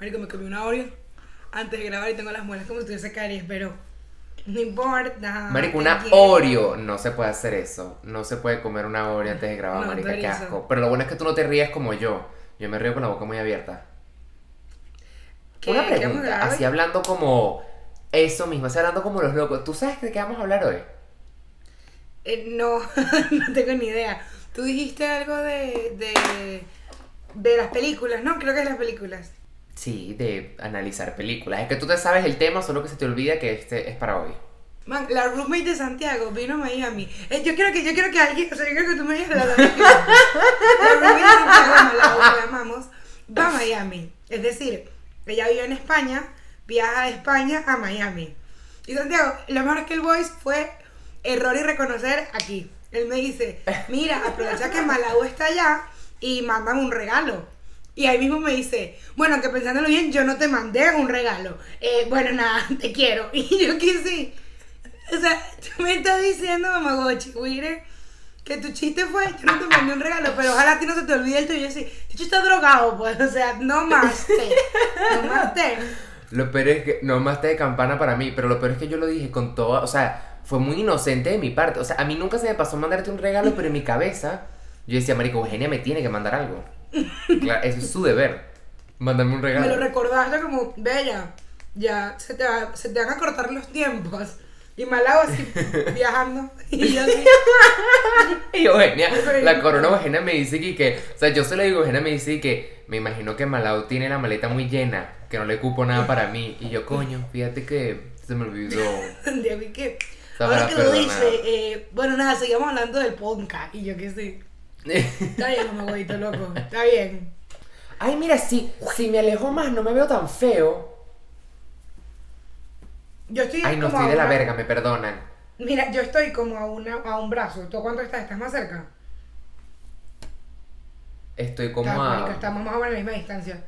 Marico, me comí una Oreo antes de grabar y tengo las muelas como si tuviese caries, pero no importa. Marico, una. Oreo. No se puede hacer eso. No se puede comer una Oreo antes de grabar, No, marica, qué asco. Pero lo bueno es que tú no te ríes como yo. Yo me río con la boca muy abierta. ¿Qué- Una pregunta, así hablando como eso mismo, así hablando como los locos. ¿Tú sabes de qué vamos a hablar hoy? Eh, no, no tengo ni idea. Tú dijiste algo de, de, de las películas, ¿no? Creo que es las películas. Sí, de analizar películas. Es que tú te sabes el tema, solo que se te olvida que este es para hoy. Man, la roommate de Santiago vino a Miami. Eh, yo quiero que, yo quiero que alguien, o sea, yo quiero que tú me digas la. La roommate de Santiago, Malao, la amamos, va a Miami. Es decir, ella vive en España, viaja de España a Miami. Y Santiago, lo mejor es que el voice fue error y reconocer aquí. Él me dice, mira, aprovecha que Malau está allá y mándame un regalo. Y ahí mismo me dice, bueno, que pensándolo bien, yo no te mandé un regalo. Eh, bueno, nada, te quiero. Y yo que sí. O sea, tú me estás diciendo, Mamagochi, Wire, que tu chiste fue, yo no te mandé un regalo, pero ojalá a ti no se te olvide el tuyo. Y yo sí, Chicho está drogado, pues, o sea, no más té, no más té. Lo peor es que, no más te de campana para mí, pero lo peor es que yo lo dije con toda, o sea, fue muy inocente de mi parte. O sea, a mí nunca se me pasó mandarte un regalo, pero en mi cabeza yo decía, Marico, Eugenia me tiene que mandar algo. Claro, eso es su deber. Mándame un Me regalo. lo recordaste como, bella, ya se te, va- se te van a cortar los tiempos. Y Malao así, viajando. Y yo así, Y Eugenia, la corona Eugenia me dice que, que, o sea, yo se lo digo, Eugenia me dice que me imagino que Malau tiene la maleta muy llena, que no le cupo nada para mí. Y yo, coño, fíjate que se me olvidó. ¿y qué? Sabrá Ahora que lo dice, eh, bueno, nada, seguimos hablando del podcast. Y yo que sí. Está bien, Mamagoito, loco, está bien. Ay, mira, si, si me alejo más, no me veo tan feo. Yo estoy Ay, no como estoy a de la una- verga, me perdonan. Mira, yo estoy como a, una, a un brazo. ¿Tú cuánto estás? ¿Estás más cerca? Estoy como Está, a. marico, estamos más o menos a la misma distancia.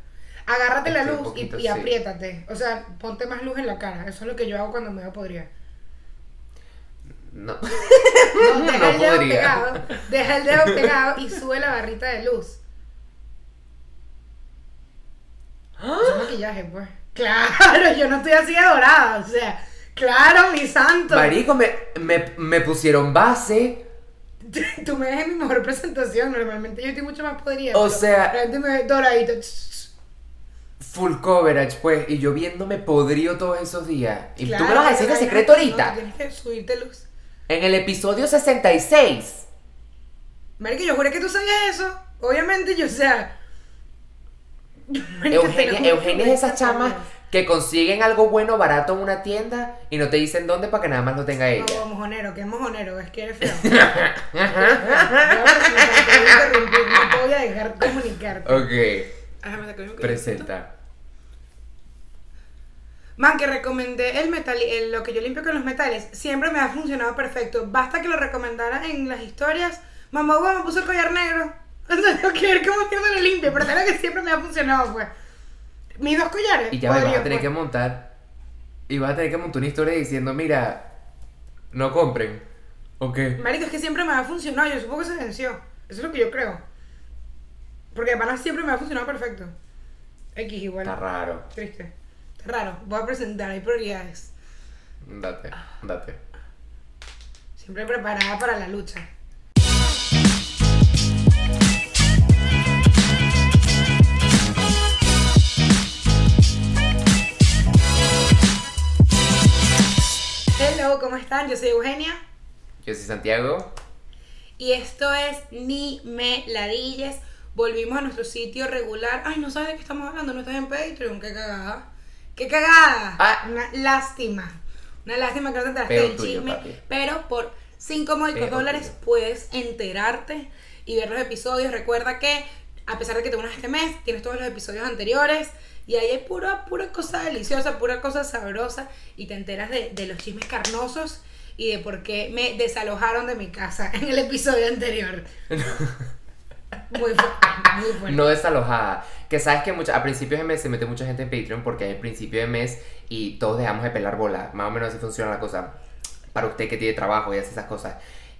Agárrate la Estoy un luz y, poquito, y sí. apriétate. O sea, ponte más luz en la cara. Eso es lo que yo hago cuando me veo podrida. No. No, deja No el dedo podría. pegado. Deja el dedo pegado y sube la barrita de luz. Eso es maquillaje, pues. Claro, yo no estoy así de dorada. O sea, claro, mi santo. Marico, me, me, me pusieron base. Tú me ves en mi mejor presentación. Normalmente yo estoy mucho más podrida. O sea- La gente me ve doradito. Full coverage, pues. Y yo viéndome podrido todos esos días. Y Claro, tú me vas a decir de pero secreto no, ahorita. Tienes que subirte luz. En el episodio 66. Marico, yo juré que tú sabías eso. Obviamente, yo, o sea. Eugenia, Eugenia es esas chamas que consiguen algo bueno barato en una tienda y no te dicen dónde para que nada más lo tenga ella. No, mojonero, que mojonero, es que eres feo. Interrumpir, no te voy a dejar comunicarte. ok, presenta. Man, que recomendé el metal, el- lo que yo limpio con los metales, siempre me ha funcionado perfecto. Basta que lo recomendara en las historias. Mamá, huevo, me puso el collar negro. O tengo que ver cómo mierda lo limpio, pero es lo que siempre me ha funcionado, pues. Mis dos collares. Y ya ves, vas a podría, tener que pues. montar. Y vas a tener que montar una historia diciendo, mira, no compren. Ok. Marico, es que siempre me ha funcionado. Yo supongo que se venció. Eso es lo que yo creo. Porque de pana siempre me ha funcionado perfecto. X igual. Está raro. Triste. Raro. Voy a presentar, hay prioridades. Date, date. Siempre preparada para la lucha. Hello, ¿cómo están? Yo soy Eugenia Yo soy Santiago. y esto es Ni Me Ladilles. Volvimos a nuestro sitio regular. Ay, no sabes de qué estamos hablando, no estás en Patreon, qué cagada. ¡Qué cagada! Ah. Una lástima. Una lástima que no te enteraste del chisme. papi. Pero por 5 módicos dólares tuyo. puedes enterarte y ver los episodios. Recuerda que, a pesar de que te unas este mes, tienes todos los episodios anteriores. Y ahí hay pura, pura cosa deliciosa, pura cosa sabrosa. Y te enteras de, de los chismes carnosos y de por qué me desalojaron de mi casa en el episodio anterior. Muy fuerte, muy fuerte. No desalojada. Que sabes que mucha- a principios de mes se mete mucha gente en Patreon porque es el principio de mes y todos dejamos de pelar bola. Más o menos así funciona la cosa. Para usted que tiene trabajo y hace esas cosas.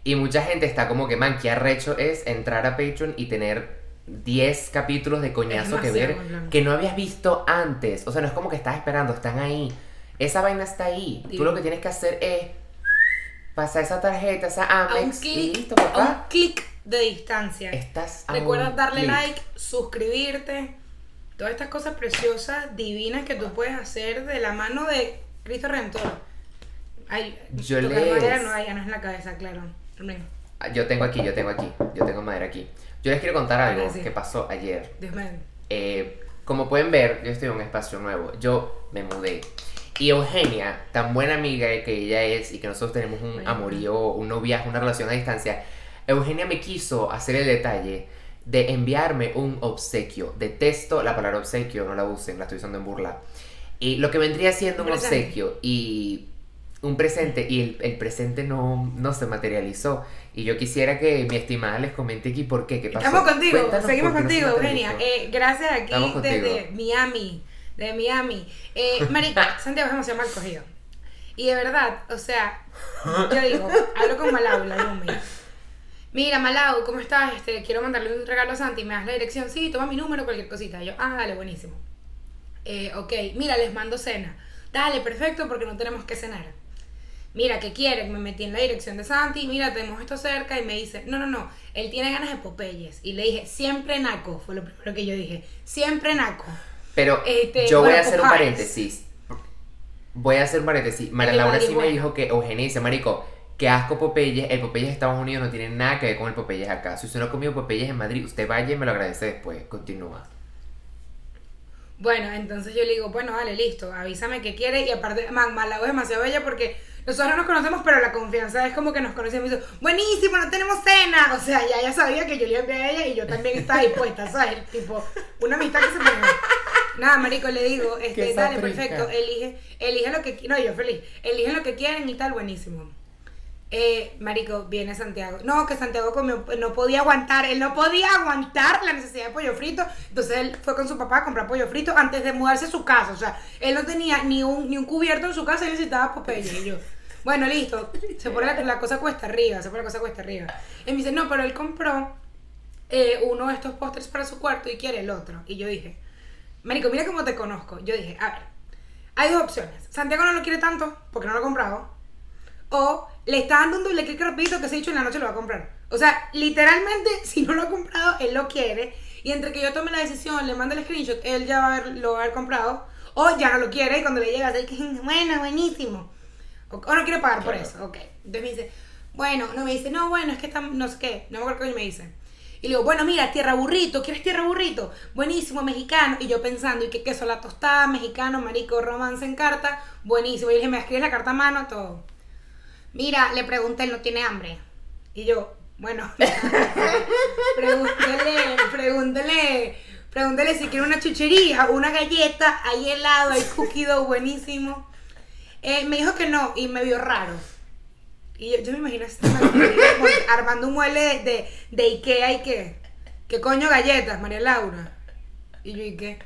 Y mucha gente está como que, man, qué arrecho es entrar a Patreon y tener 10 capítulos de coñazo que ver que no habías visto antes. O sea, no es como que estás esperando, están ahí. Esa vaina está ahí. Tú Digo. lo que tienes que hacer es pasar esa tarjeta, esa A un Amex y listo, a un papá. clic de distancia. Estás Recuerda darle clic. like, suscribirte. Todas estas cosas preciosas, divinas que tú puedes hacer de la mano de Cristo Redentor. Ay, Yo les- madera no hay, ya no es en la cabeza, claro. Ah, Yo tengo aquí, yo tengo aquí, yo tengo madera aquí. Yo les quiero contar algo Ahora sí. que pasó ayer. Dios mío. Eh, como pueden ver, yo estoy en un espacio nuevo. Yo me mudé. Y Eugenia, tan buena amiga que ella es y que nosotros tenemos un amorío, un noviazgo, una relación a distancia, Eugenia me quiso hacer el detalle de enviarme un obsequio. Detesto la palabra obsequio, no la usen, la estoy usando en burla. Y lo que vendría siendo un obsequio y un presente y el, el presente no, no se materializó. Y yo quisiera que mi estimada les comente aquí por qué, qué pasó. Estamos contigo, Cuéntanos seguimos qué no contigo, Eugenia. Eh, gracias aquí contigo. desde Miami. De Miami. Eh, Marica, Santiago es demasiado mal cogido. Y de verdad, o sea, yo digo, hablo con Malau, la Lumi. Mira, Malau, ¿cómo estás? Este, quiero mandarle un regalo a Santi. ¿Me das la dirección? Sí, toma mi número, cualquier cosita. Y yo, ah, dale, buenísimo. Eh, ok, mira, les mando cena. Dale, perfecto, porque no tenemos que cenar. Mira, ¿qué quieren? Me metí en la dirección de Santi, mira, tenemos esto cerca y me dice, no, no, no, él tiene ganas de Popeyes. Y le dije, siempre naco, fue lo primero que yo dije, siempre naco. Pero Este, yo voy a hacer un paréntesis. Voy a hacer un paréntesis. María Laura sí me dijo que Eugenia dice, marico, que asco Popeyes. El Popeyes de Estados Unidos no tiene nada que ver con el Popeyes acá. Si usted no ha comido Popeyes en Madrid, usted vaya y me lo agradece después. Continúa. Bueno, entonces yo le digo, bueno, dale, listo, avísame qué quiere. Y aparte, man, Malau es demasiado bella porque nosotros no nos conocemos, pero la confianza es como que nos conocemos. Y dice, buenísimo, no tenemos cena. O sea, ya ella sabía que yo le iba a ella y yo también estaba dispuesta, ¿sabes? Tipo, una amistad que se me Nada, marico, le digo, este, dale, perfecto, elige, elige lo que no, yo feliz, eligen lo que quieren y tal, buenísimo. Eh, marico, viene Santiago. No, que Santiago no podía aguantar, él no podía aguantar la necesidad de pollo frito. Entonces él fue con su papá a comprar pollo frito antes de mudarse a su casa. O sea, él no tenía ni un, ni un cubierto en su casa, él necesitaba Popeye. Y yo, bueno, listo. Se pone la, la cosa cuesta arriba, se pone la cosa cuesta arriba. Y me dice, no, pero él compró eh, uno de estos postres para su cuarto y quiere el otro. Y yo dije, Marico, mira cómo te conozco. Yo dije, a ver, hay dos opciones. Santiago no lo quiere tanto porque no lo ha comprado. O le está dando un doble clic rapidito que se ha dicho en la noche lo va a comprar. O sea, literalmente, si no lo ha comprado, él lo quiere. Y entre que yo tome la decisión, le mande el screenshot, él ya va a haber, lo va a haber comprado. O ya no lo quiere y cuando le llega, dice, bueno, buenísimo. O, o no quiere pagar por eso. Ok. Entonces me dice, bueno, no me dice, no, bueno, es que está, no sé qué. No me acuerdo qué me dice. Y le digo, bueno, mira, tierra burrito, ¿quieres tierra burrito? Buenísimo, mexicano. Y yo pensando, ¿y qué queso? La tostada, mexicano, marico, romance en carta. Buenísimo. Y le dije, ¿me escribes la carta a mano? Todo. Mira, le pregunté, no tiene hambre. Y yo, bueno, pregúntele, pregúntele, pregúntele si quiere una chuchería, una galleta, hay helado, hay cookie dough buenísimo. Eh, me dijo que no y me vio raro. Y yo, yo me imagino este armando un mueble de, de, de Ikea y qué. ¿Qué coño galletas, María Laura? Y yo, ¿y qué?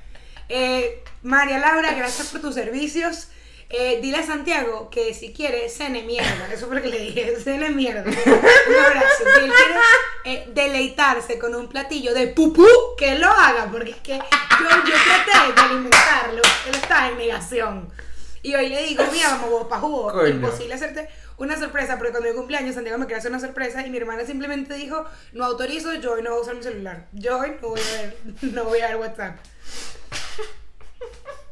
Eh, María Laura, gracias por tus servicios. Eh, dile a Santiago que si quiere, cene mierda. Eso fue lo que le dije, cene mierda. Un abrazo. Si él quiere eh, deleitarse con un platillo de pupú, que lo haga, porque es que yo, yo traté de alimentarlo. Él está en negación. Y hoy le digo, mira, vamos vos pa' jugo. Imposible hacerte una sorpresa, porque cuando mi cumpleaños Santiago me quería hacer una sorpresa y mi hermana simplemente dijo, no autorizo, yo hoy no voy a usar mi celular. Yo hoy no voy a ver, no voy a ver WhatsApp.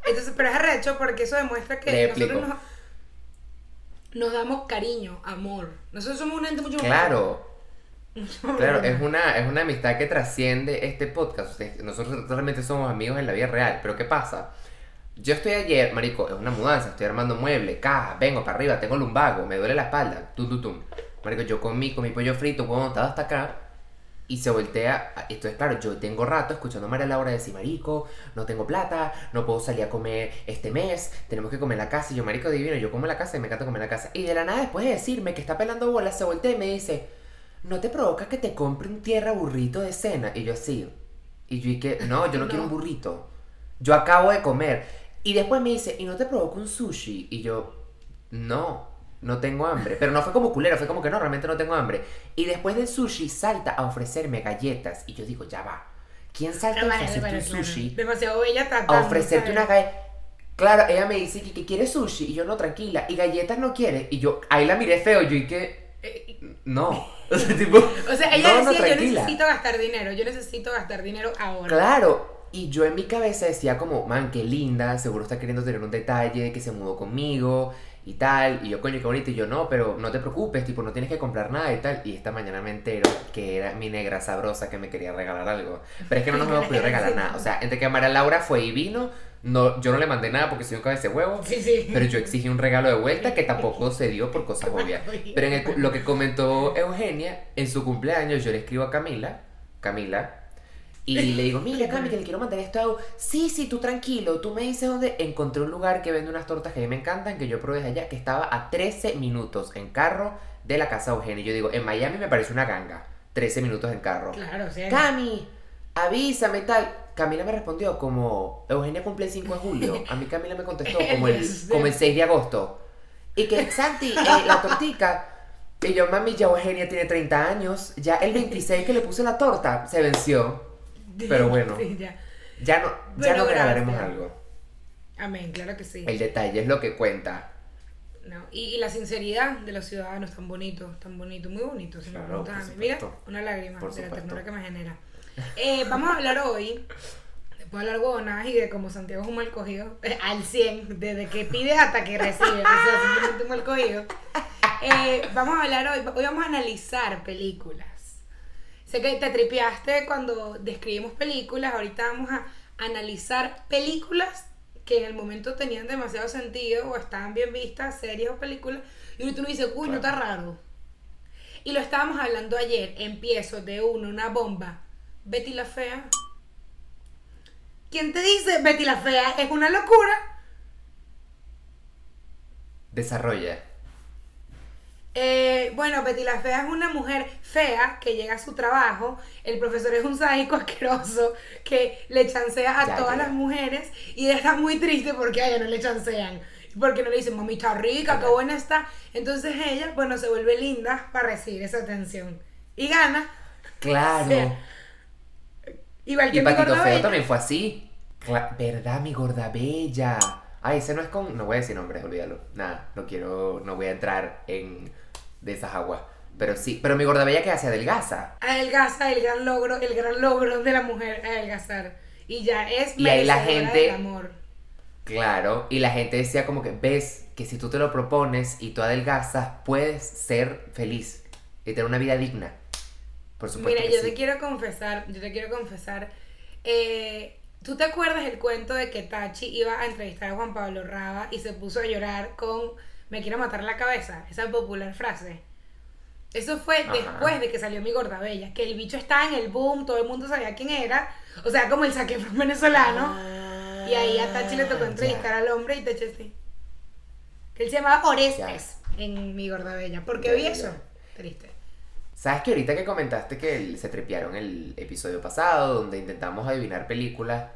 Entonces, pero es arrecho porque eso demuestra que Le nosotros nos, nos damos cariño, amor. Nosotros somos una gente mucho más Claro. fuerte. Claro, es una, es una amistad que trasciende este podcast. Nosotros realmente somos amigos en la vida real. Pero ¿qué pasa? Yo estoy ayer, marico, es una mudanza, estoy armando muebles, cajas, vengo para arriba, tengo lumbago, me duele la espalda, tum, tum, tum. Marico, yo comí con mi pollo frito, huevo montado hasta acá, y se voltea, entonces claro, yo tengo rato escuchando a María Laura decir, marico, no tengo plata, no puedo salir a comer este mes, tenemos que comer en la casa, y yo, marico divino, yo como en la casa y me encanta comer en la casa. Y de la nada, después de decirme que está pelando bolas, se voltea y me dice, ¿no te provoca que te compre un tierra burrito de cena? Y yo así, y yo que, no, yo no, No. quiero un burrito, yo acabo de comer. Y después me dice, ¿y no te provoca un sushi? Y yo, no, no tengo hambre. Pero no fue como culero, fue como que no, realmente no tengo hambre. Y después del sushi salta a ofrecerme galletas. Y yo digo, ya va. ¿quién salta a ofrecerte un sushi? Demasiado bella tratando. A ofrecerte ¿sabes? una galleta. Claro, ella me dice que, que quiere sushi y yo no, tranquila. Y galletas no quiere. Y yo, ahí la miré feo, yo y que, Eh, no. O sea, tipo, O sea, ella no, no, decía, yo tranquila. necesito gastar dinero, yo necesito gastar dinero ahora. Claro, y yo en mi cabeza decía como, man, qué linda, seguro está queriendo tener un detalle, que se mudó conmigo y tal. Y yo, coño, qué bonito. Y yo, no, pero no te preocupes, tipo, no tienes que comprar nada y tal. Y esta mañana me entero que era mi negra sabrosa que me quería regalar algo. Pero es que no nos hemos podido regalar nada. O sea, entre que María Laura fue y vino, no, yo no le mandé nada porque soy un cabeza de huevo. Sí, sí. Pero yo exigí un regalo de vuelta que tampoco se dio por cosas obvias. Pero en el lo que comentó Eugenia, en su cumpleaños yo le escribo a Camila, Camila, y le digo, mira Cami, que le quiero mandar esto a Eu". Sí, sí, tú tranquilo, tú me dices dónde encontré un lugar que vende unas tortas que a mí me encantan, que yo probé de allá, que estaba a 13 minutos en carro de la casa de Eugenia. Y yo digo, en Miami me parece una ganga, 13 minutos en carro. Claro, sea. Cami, avísame tal. Camila me respondió como, Eugenia cumple el 5 de julio. A mí Camila me contestó como el, como el mío. 6 de agosto. Y que, Santi, eh, la tortica. Y yo, mami, ya Eugenia tiene 30 años. Ya el 26 que le puse la torta se venció. Pero bueno. Sí, ya. Ya no, ya no gracias. algo. Amén, claro que sí. El detalle es lo que cuenta. No, y, y la sinceridad de los ciudadanos tan bonito, tan bonito, muy bonito. Si me Claro, a mí. Mira, una lágrima Por de la ternura que me genera. Eh, vamos a hablar hoy, después de hablar huevonadas y de cómo Santiago es un mal cogido, al 100, desde que pide hasta que recibe, o sea, simplemente un mal cogido. Eh, vamos a hablar hoy, hoy vamos a analizar películas. Sé que te tripeaste cuando describimos películas, ahorita vamos a analizar películas que en el momento tenían demasiado sentido o estaban bien vistas, series o películas, y ahorita uno dice, uy, no está raro. Y lo estábamos hablando ayer, empiezo de uno, una bomba. Betty la Fea. ¿Quién te dice Betty la Fea es una locura? Desarrolla. Eh, bueno, Betty la Fea es una mujer fea que llega a su trabajo. El profesor es un sádico asqueroso que le chancea a Ya, todas ya, las mujeres y ella está muy triste porque a ella no le chancean. Porque no le dicen, mami, está rica, qué buena está. Entonces ella, bueno, se vuelve linda para recibir esa atención. Y gana. Claro. O sea, Y mi Patito Feo también fue así. Cla- ¿Verdad, mi gorda bella? Ay, ese no es con. No voy a decir nombres, olvídalo. Nada, no quiero. No voy a entrar en. De esas aguas. Pero sí, pero mi gorda bella que hace adelgaza. adelgaza el gran logro, el gran logro de la mujer adelgazar. Y ya es Y ahí la gente- del amor. Claro. Y la gente decía como que ves que si tú te lo propones y tú adelgazas, puedes ser feliz y tener una vida digna. Por supuesto. Mira, yo sí. te quiero confesar, yo te quiero confesar. eh, ¿Tú te acuerdas el cuento de que Tachi iba a entrevistar a Juan Pablo Raba y se puso a llorar con Me quiero matar la cabeza? Esa popular frase. Eso fue Ajá. después de que salió mi gorda bella, que el bicho estaba en el boom, todo el mundo sabía quién era, o sea, como el saque venezolano. Y ahí a Tachi le tocó Ah, entrevistar ya. al hombre y Tachi así. Que él se llamaba Orestes en Mi Gorda Bella. ¿Por qué Ya, vi ya, eso? ya. Triste. ¿Sabes que ahorita que comentaste que se trepearon el episodio pasado, donde intentamos adivinar películas,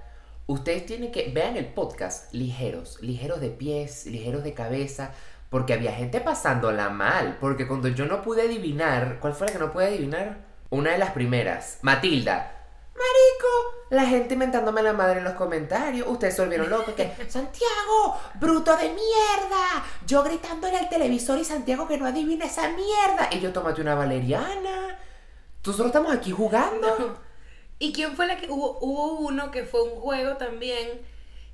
ustedes tienen que, vean el podcast ligeros, ligeros de pies, ligeros de cabeza, porque había gente pasándola mal, porque cuando yo no pude adivinar, ¿cuál fue la que no pude adivinar? Una de las primeras, Matilda. Marico, la gente inventándome la madre en los comentarios. Ustedes se volvieron locos. Que, Santiago, bruto de mierda. Yo gritándole al televisor y Santiago que no adivina esa mierda. Y yo tómate una valeriana. Nosotros estamos aquí jugando. ¿Y quién fue la que hubo? Hubo uno que fue un juego también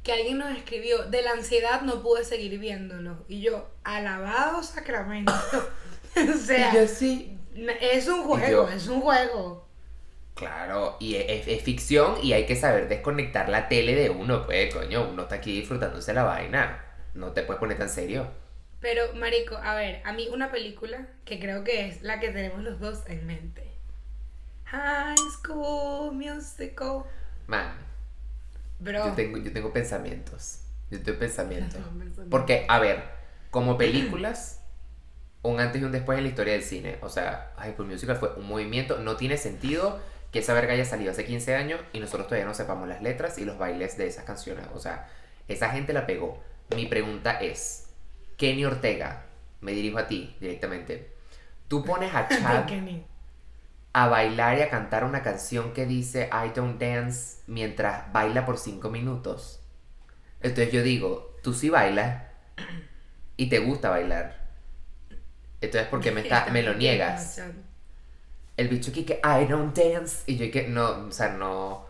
que alguien nos escribió, de la ansiedad no pude seguir viéndolo. Y yo, alabado sacramento. o sea, y yo sí. es un juego, yo- es un juego. Claro, y es, es- es ficción y hay que saber desconectar la tele de uno, pues, coño. Uno está aquí disfrutándose la vaina. No te puedes poner tan serio. Pero, Marico, a ver, a mí una película que creo que es la que tenemos los dos en mente. High School Musical. Man, Bro. yo tengo, yo tengo pensamientos. Yo tengo pensamientos. Porque, a ver, como películas, un antes y un después en la historia del cine. O sea, High School Musical fue un movimiento. No tiene sentido que esa verga haya salido hace 15 años y nosotros todavía no sepamos las letras y los bailes de esas canciones. O sea, esa gente la pegó. Mi pregunta es, Kenny Ortega, me dirijo a ti directamente. Tú pones a Chad... Kenny. A bailar y a cantar una canción que dice I don't dance mientras baila por cinco minutos. Entonces yo digo, tú sí bailas y te gusta bailar. Entonces, ¿por qué me, está, me lo niegas? El bicho aquí que I don't dance y yo que no, o sea, no,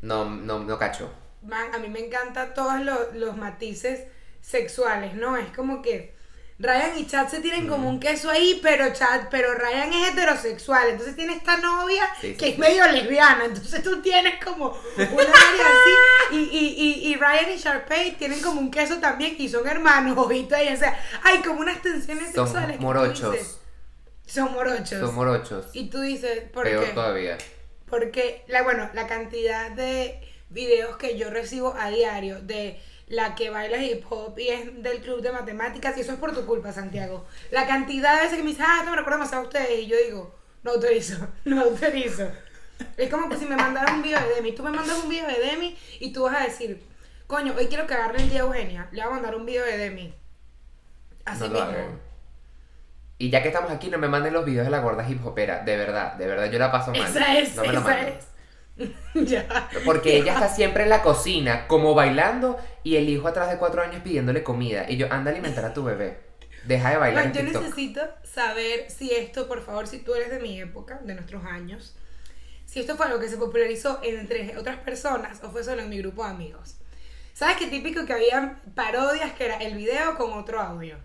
no, no, no cacho. Man, a mí me encantan todos los, los matices sexuales, ¿no? Es como que Ryan y Chad se tienen como un queso ahí, pero Chad, pero Ryan es heterosexual, entonces tiene esta novia que es medio lesbiana, entonces tú tienes como una área así, y, y, y, y, Ryan y Sharpay tienen como un queso también, y son hermanos, ojito ahí, o sea, hay como unas tensiones Son sexuales. que tú morochos. dices, son morochos. Son morochos. Y tú dices, ¿por Peor qué? todavía. Porque, la, bueno, la cantidad de videos que yo recibo a diario de la que baila hip hop y es del club de matemáticas, y eso es por tu culpa, Santiago. La cantidad de veces que me dicen, ah, esto me recuerda demasiado a ustedes, y yo digo, no autorizo, no autorizo. Es como que si me mandaran un video de Demi, tú me mandas un video de Demi y tú vas a decir, coño, hoy quiero que agarre el día a Eugenia, le voy a mandar un video de Demi. Así No mismo. Y ya que estamos aquí, no me manden los videos de la gorda hip hopera. De verdad, de verdad, yo la paso mal. Esa es, no me lo esa es. ya. Porque ella está siempre en la cocina, como bailando, y el hijo atrás de cuatro años pidiéndole comida. Y yo, anda a alimentar a tu bebé. Deja de bailar en yo TikTok. necesito saber si esto, por favor, si tú eres de mi época, de nuestros años, si esto fue algo que se popularizó entre otras personas o fue solo en mi grupo de amigos. ¿Sabes qué típico que había parodias que era el video con otro audio?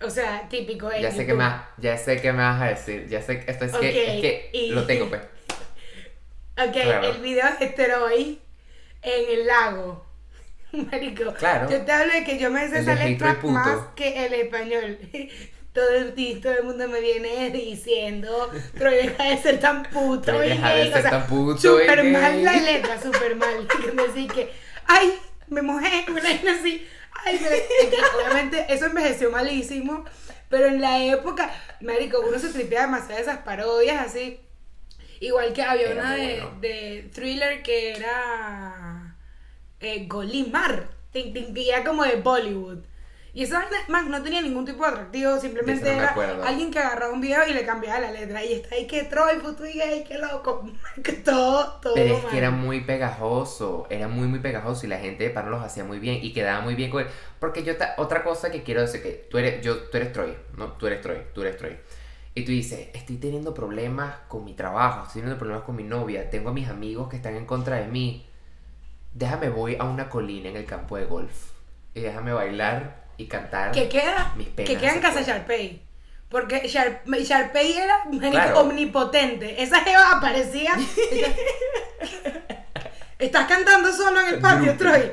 O sea, típico. en Ya sé que más, ya sé qué me vas a decir. Ya sé que esto es que, es que y- lo tengo, pues. Ok, Claro. el video de Troy en el lago. Marico, Claro. yo te hablo de que yo me sé esa letra más que el español. Todo el, todo el mundo me viene diciendo, Troy deja de ser tan puto y deja de gay", ser tan puto y Súper mal la letra, súper mal. Decía que, ay, me mojé, una vaina así. Ay, me... obviamente eso envejeció malísimo, pero en la época, marico, uno se tripea demasiado de esas parodias así. Igual que había Era una de, bueno. de thriller que era eh, Golimar, que era como de Bollywood. Y esa vaina, más no tenía ningún tipo de atractivo, simplemente no era alguien que agarraba un video y le cambiaba la letra. Y está ahí que Troy, puto y gay, qué loco. Que todo, todo. Pero es mal. que era muy pegajoso, era muy muy pegajoso y la gente de Paro los hacía muy bien y quedaba muy bien con él. Porque yo, ta- otra cosa que quiero decir que tú eres, yo, tú eres Troy, ¿no? Tú eres Troy, tú eres Troy. Y tú dices, estoy teniendo problemas con mi trabajo, estoy teniendo problemas con mi novia, tengo a mis amigos que están en contra de mí. Déjame voy a una colina en el campo de golf y déjame bailar y cantar. Que queda, Mis penas que queda en casa. Sharpay. Porque Shar- Sharpay era Claro. omnipotente. Esa jeva aparecía. Estás cantando solo en el patio. Troy.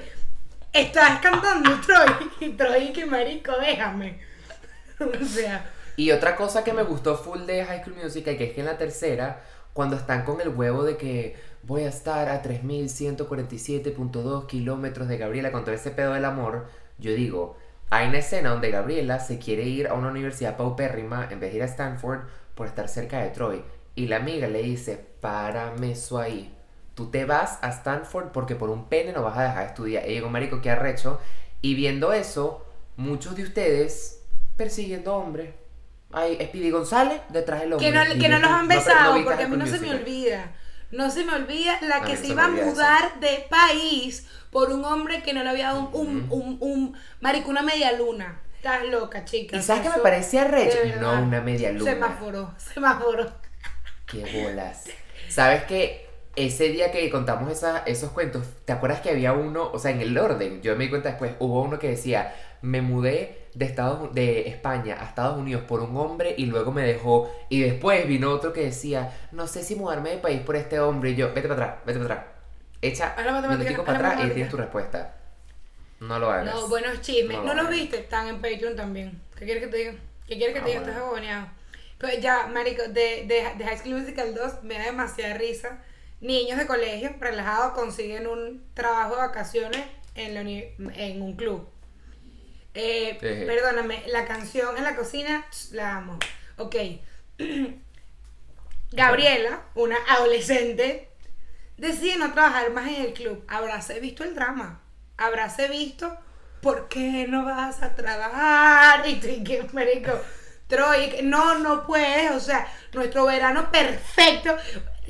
Estás cantando, Troy. Y Troy, que marico, déjame. O sea, Y otra cosa que me gustó full de High School Musical, que es que en la tercera, cuando están con el huevo de que voy a estar a 3147.2 kilómetros de Gabriela con todo ese pedo del amor, yo digo, hay una escena donde Gabriela se quiere ir a una universidad paupérrima en vez de ir a Stanford por estar cerca de Troy. Y la amiga le dice, párame eso ahí. Tú te vas a Stanford porque por un pene no vas a dejar de estudiar. Y digo, marico, qué arrecho. Y viendo eso, muchos de ustedes persiguiendo hombres. Ay, Speedy González detrás del hombre. que no, que no los han besado, porque a mí no se me olvida. No se me olvida la que se iba a eso. mudar de país por un hombre que no le había dado un, un, un, un- marico, una media luna. Estás loca, chica. ¿Y sabes qué me de verdad. No, una media luna. Semáforo, semáforo. Qué bolas. ¿Sabes que ese día que contamos esa- esos cuentos, ¿te acuerdas que había uno, o sea, en el orden, yo me di cuenta después, hubo uno que decía, me mudé de Estados de España a Estados Unidos por un hombre y luego me dejó y después vino otro que decía, no sé si mudarme de país por este hombre y yo, vete para atrás, vete para atrás. Echa minutico para atrás y tienes tu respuesta. No lo hagas. No, buenos chismes. No No, lo los viste, están en Patreon también. ¿Qué quieres que te diga? ¿Qué quieres que Ah, te diga? bueno. Estás agoneado. Pero ya, marico, de, de, de High School Musical 2 me da demasiada risa. Niños de colegio relajados consiguen un trabajo de vacaciones en, la uni- en un club. Eh, perdóname, la canción en la cocina, la amo. Ok. Gabriela, una adolescente, decide no trabajar más en el club. Habráse visto el drama. Habráse visto por qué no vas a trabajar. Y tú, y que, marico, Troy, no, no puedes, o sea, nuestro verano perfecto,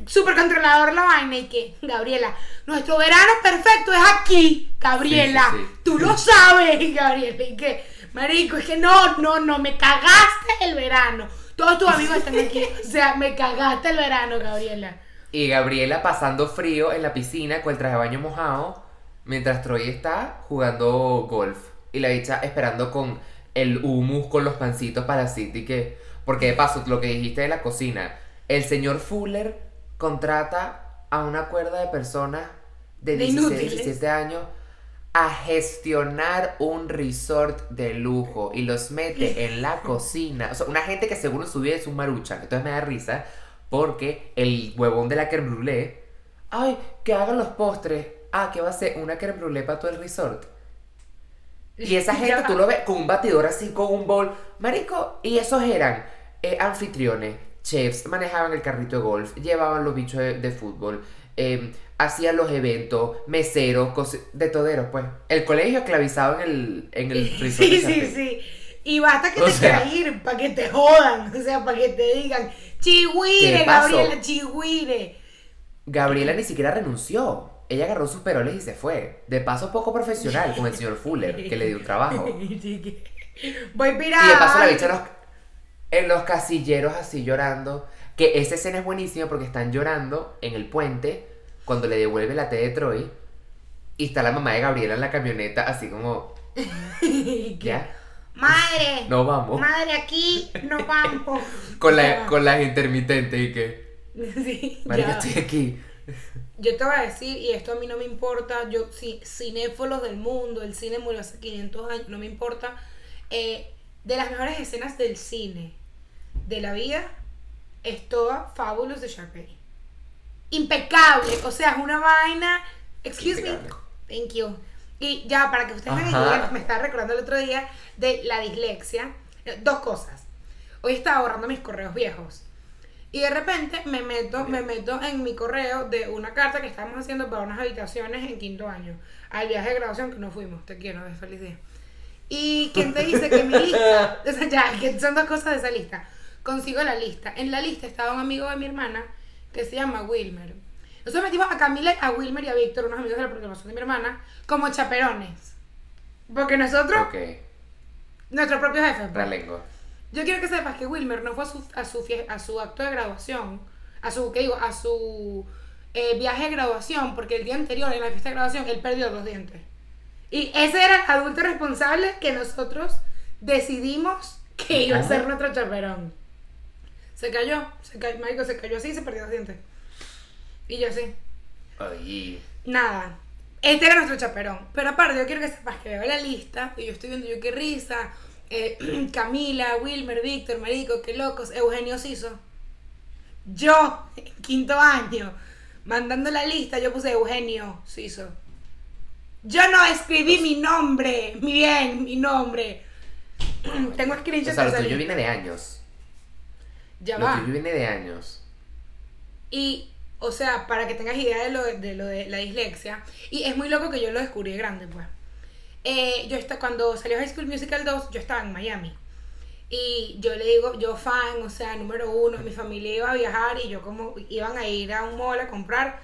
súper controlador la vaina y que, Gabriela, nuestro verano perfecto es aquí, Gabriela, Sí, sí, sí. tú lo sabes, Gabriela, y que, marico, es que no, no, no, me cagaste el verano, todos tus amigos están aquí, o sea, me cagaste el verano, Gabriela. Y Gabriela pasando frío en la piscina con el traje de baño mojado, mientras Troy está jugando golf. Y la bicha esperando con el humus, con los pancitos para City. Que, porque de paso, lo que dijiste de la cocina, el señor Fuller contrata a una cuerda de personas de De 16, inútiles. 17 años a gestionar un resort de lujo y los mete en la cocina. O sea, una gente que seguro su vida es un marucha. Entonces me da risa porque el huevón de la creme brûlée, ay, que hagan los postres. Ah, que va a ser una creme brûlée para todo el resort. Y esa gente tú lo ves con un batidor así, con un bol. Marico, y esos eran eh, anfitriones, chefs, manejaban el carrito de golf, llevaban los bichos de, de fútbol, eh, hacían los eventos, meseros, de toderos, pues. El colegio esclavizado en el, en el. Sí, sí, sí. Y basta que O te sea- quieras ir, para que te jodan, o sea, para que te digan, chihuire. Gabriela, chihuire. Gabriela ni siquiera renunció. Ella agarró sus peroles y se fue. De paso, poco profesional con el señor Fuller, que le dio un trabajo. Voy Y pirada. de paso la bicha en los, en los casilleros así llorando. Que esa escena es buenísima porque están llorando en el puente cuando le devuelve la T de Troy. Y está la mamá de Gabriela en la camioneta así como, ¿ya? Madre, No vamos. madre, aquí no vamos. Con, la, con las intermitentes y que, Sí, marica, ya. estoy aquí. Yo te voy a decir, y esto a mí no me importa, yo, sí, cinéfolos del mundo, el cine murió hace 500 años, no me importa. eh, de las mejores escenas del cine de la vida es toda Fabulous de Sharpay. Impecable, o sea, es una vaina. Excuse me. Thank you. Y ya, para que ustedes Ajá. yo me estaba recordando el otro día de la dislexia. Eh, Dos cosas. Hoy estaba borrando mis correos viejos. Y de repente me meto, me meto en mi correo de una carta que estábamos haciendo para unas habitaciones en quinto año. Al viaje de graduación que no fuimos. Te quiero, feliz día. Y quién te dice que mi lista, o sea, ya, que son dos cosas de esa lista. Consigo la lista. En la lista estaba un amigo de mi hermana que se llama Wilmer. Nosotros metimos a Camila, a Wilmer y a Víctor, unos amigos de la programación de mi hermana, como chaperones. Porque nosotros, Ok, nuestro propio jefe. ralengo. Yo quiero que sepas que Wilmer no fue a su, a su, a su acto de graduación, a su, ¿qué digo? A su eh, viaje de graduación, porque el día anterior, en la fiesta de graduación, él perdió dos dientes. Y ese era el adulto responsable que nosotros decidimos que iba a ser nuestro chaperón. Se cayó, se cayó, marico, se cayó así y se perdió dos dientes. Y yo así. Ay, Nada. Este era nuestro chaperón. Pero aparte, yo quiero que sepas que veo la lista y yo estoy viendo yo qué risa. eh, Camila, Wilmer, Víctor, Marico, qué locos. Eugenio Siso. Yo, en quinto año, mandando la lista, yo puse Eugenio Siso. Yo no escribí mi nombre, mi bien, mi nombre. Tengo o screenshots sea, lo tuyo viene de años. Ya Lo va. tuyo viene de años. Y, o sea, para que tengas idea de lo de, lo de la dislexia, y es muy loco que yo lo descubrí de grande, pues. Eh, yo está, cuando salió High School Musical 2, yo estaba en Miami. Y yo le digo, yo fan, o sea, número uno, mi familia iba a viajar y yo como iban a ir a un mall a comprar.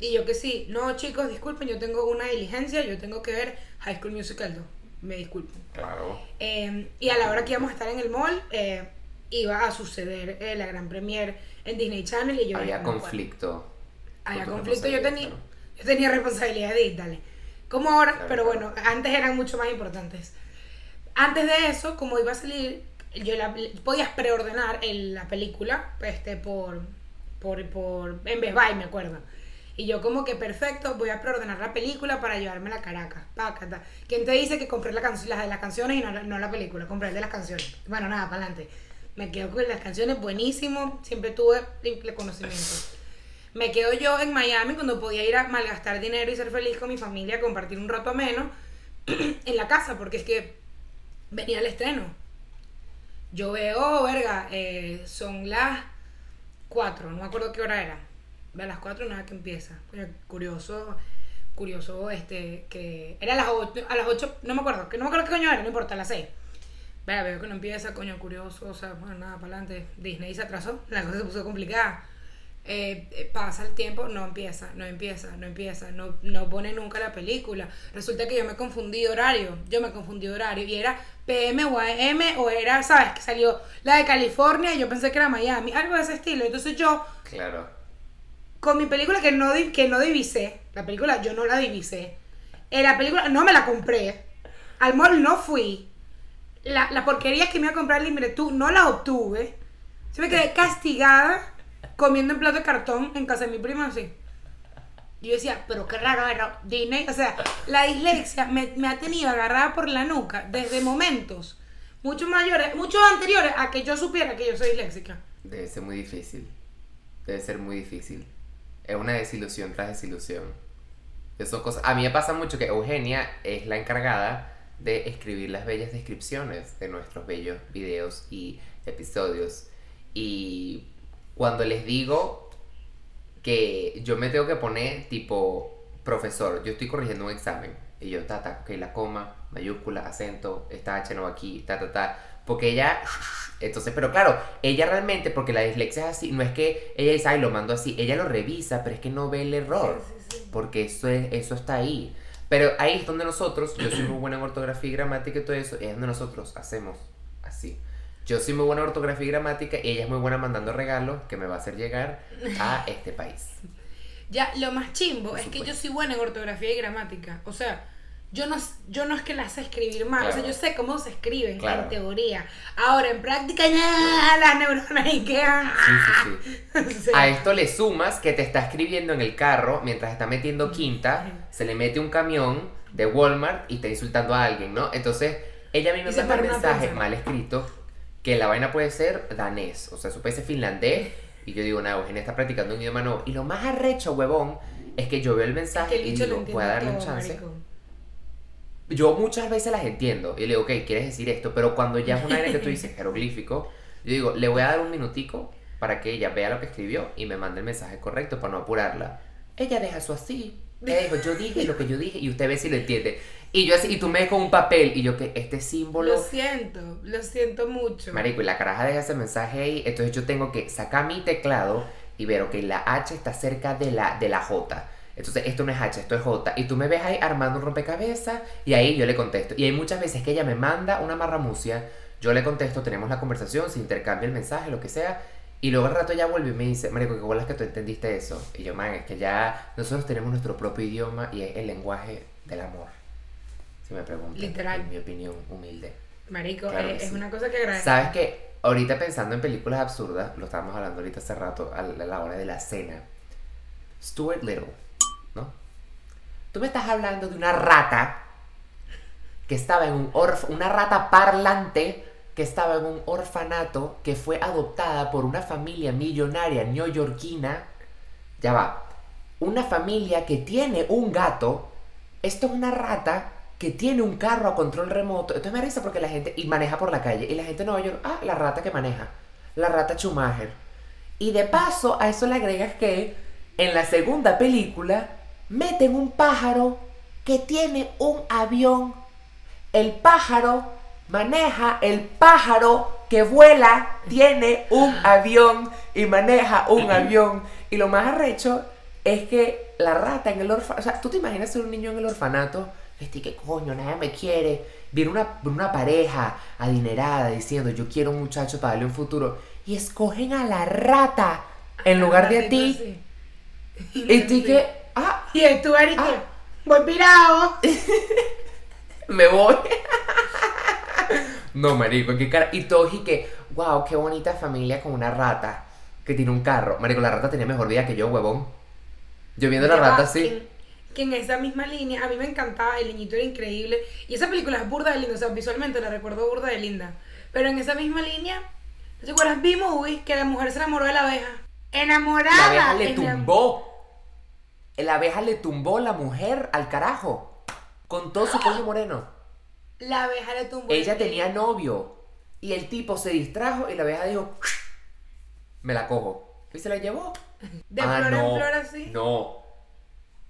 Y yo que sí, no chicos, disculpen, yo tengo una diligencia, yo tengo que ver High School Musical 2. Me disculpen. Claro. Eh, y a la hora que íbamos a estar en el mall, eh, iba a suceder eh, la gran premiere en Disney Channel y yo Había conflicto. Había conflicto, yo tenía, responsabilidad, yo tenía responsabilidad de dale. Como ahora, Claro, pero bueno, antes eran mucho más importantes. Antes de eso, como iba a salir, yo la, podías preordenar el- la película este, por, por, por, en Best Buy, me acuerdo. Y yo como que perfecto, voy a preordenar la película para llevarme a Caracas. Pácata. ¿Quién te dice que compré la las de las canciones y no, la- no la película? Compré el de las canciones. Bueno, nada, para adelante. Me quedo con las canciones, buenísimo. Siempre tuve el conocimiento. Me quedo yo en Miami cuando podía ir a malgastar dinero y ser feliz con mi familia, compartir un rato ameno en la casa, porque es que venía el estreno. Yo veo, verga, eh, son las 4, no me acuerdo qué hora era. A las 4 nada que empieza. Curioso, curioso, este, que era a las 8, a las 8, no me acuerdo, que no me acuerdo qué coño era, no importa, a las 6. Vea, veo que no empieza, coño, curioso, o sea, bueno, nada, para adelante. Disney se atrasó, la cosa se puso complicada. Eh, eh, pasa el tiempo, no empieza, no empieza, no empieza, no, no pone nunca la película. Resulta que yo me confundí horario, yo me confundí horario y era PM o AM o era, ¿sabes? Que salió la de California y yo pensé que era Miami, algo de ese estilo. Entonces yo, Claro. Con mi película que no, que no divisé, la película yo no la divisé, eh, la película no me la compré, al mall no fui, la, la porquería que me iba a comprar libre tú no la obtuve, se me quedé castigada comiendo en plato de cartón en casa de mi prima así. Yo decía, pero qué raro, era Disney, o sea, la dislexia me, me ha tenido agarrada por la nuca desde momentos mucho mayores, muchos anteriores a que yo supiera que yo soy disléxica. Debe ser muy difícil. Debe ser muy difícil. Es una desilusión tras desilusión. Eso cosas. A mí me pasa mucho que Eugenia es la encargada de escribir las bellas descripciones de nuestros bellos videos y episodios. Y cuando les digo que yo me tengo que poner tipo profesor, yo estoy corrigiendo un examen y yo ta ta, ok, la coma, mayúscula, acento, esta H no aquí, ta ta ta, porque ella entonces, pero claro, ella realmente porque la dislexia es así, no es que ella dice, "Ay, lo mando así", ella lo revisa, pero es que no ve el error, Sí, sí, sí. porque eso es eso está ahí. Pero ahí es donde nosotros, yo soy muy buena en ortografía y gramática y todo eso, es donde nosotros hacemos así. Yo soy muy buena en ortografía y gramática y ella es muy buena mandando regalos que me va a hacer llegar a este país. Ya, lo más chimbo Por es que yo soy buena en ortografía y gramática. O sea, yo no, yo no es que la sé escribir mal. O sea, yo sé cómo se escriben Claro. en teoría. Ahora, en práctica, ya, las neuronas y que... Sí, sí, sí. Sea, A esto le sumas que te está escribiendo en el carro mientras está metiendo quinta, se le mete un camión de Walmart y está insultando a alguien, ¿no? Entonces, ella a mí me Y se manda un mensaje mal escrito que la vaina puede ser danés, o sea, eso puede ser finlandés, y yo digo, nada, Eugenia está practicando un idioma nuevo. Y lo más arrecho, huevón, es que yo veo el mensaje que el y digo, ¿puedo darle un chance? marico. Yo muchas veces las entiendo y le digo, ok, quieres decir esto, pero cuando ya es una vaina que tú dices jeroglífico, yo digo, le voy a dar un minutico para que ella vea lo que escribió y me mande el mensaje correcto para no apurarla. Ella deja eso así. Ella dijo, yo dije lo que yo dije y usted ve si lo entiende. Y yo así, y tú me ves con un papel y yo que este símbolo... Lo siento, lo siento mucho. Marico, y la caraja deja ese mensaje ahí, entonces yo tengo que sacar mi teclado y ver, ok, la H está cerca de la, de la J. Entonces, esto no es H, esto es J. Y tú me ves ahí armando un rompecabezas y ahí yo le contesto. Y hay muchas veces que ella me manda una marramucia, yo le contesto, tenemos la conversación, se intercambia el mensaje, lo que sea. Y luego al rato ella vuelve y me dice, Marico, qué bolas que tú entendiste eso. Y yo, man, es que ya nosotros tenemos nuestro propio idioma y es el lenguaje del amor. Si me preguntan. Literal. En mi opinión humilde. Marico, Claro eh, que es sí. una cosa que agradezco. ¿Sabes qué? Ahorita pensando en películas absurdas, lo estábamos hablando ahorita hace rato, a la hora de la cena. Stuart Little. Tú me estás hablando de una rata que estaba en un orf una rata parlante que estaba en un orfanato que fue adoptada por una familia millonaria neoyorquina. Ya va. Una familia que tiene un gato. Esto es una rata que tiene un carro a control remoto. Entonces me risa porque la gente. Y maneja por la calle. Y la gente en Nueva York. Ah, la rata que maneja. La rata Schumacher. Y de paso a eso le agregas que en la segunda película meten un pájaro que tiene un avión. El pájaro maneja, el pájaro que vuela tiene un avión y maneja un avión. Y lo más arrecho es que la rata en el orfanato, o sea, tú te imaginas ser un niño en el orfanato, este que coño, nadie me quiere. Viene una, una pareja adinerada diciendo yo quiero un muchacho para darle un futuro. Y escogen a la rata en lugar de a ti. Y que, ah, Y tú, Ari, Ah. que voy pirado. me voy. no, marico, qué cara. Y todos y que, wow, qué bonita familia con una rata que tiene un carro. Marico, la rata tenía mejor vida que yo, huevón. Yo viendo la rata así. Que, en esa misma línea, a mí me encantaba, el niñito era increíble. Y esa película es burda de linda, o sea, visualmente la recuerdo burda de linda. Pero en esa misma línea, ¿te acuerdas? Vimos, uy, que la mujer se enamoró de la abeja. Enamorada. La abeja le tumbó. La abeja le tumbó la mujer al carajo. Con todo su coño moreno. La abeja le tumbó. Ella el- tenía novio. Y el tipo se distrajo y la abeja dijo, me la cojo. Y se la llevó. De Ah, flor no, en flor así. No.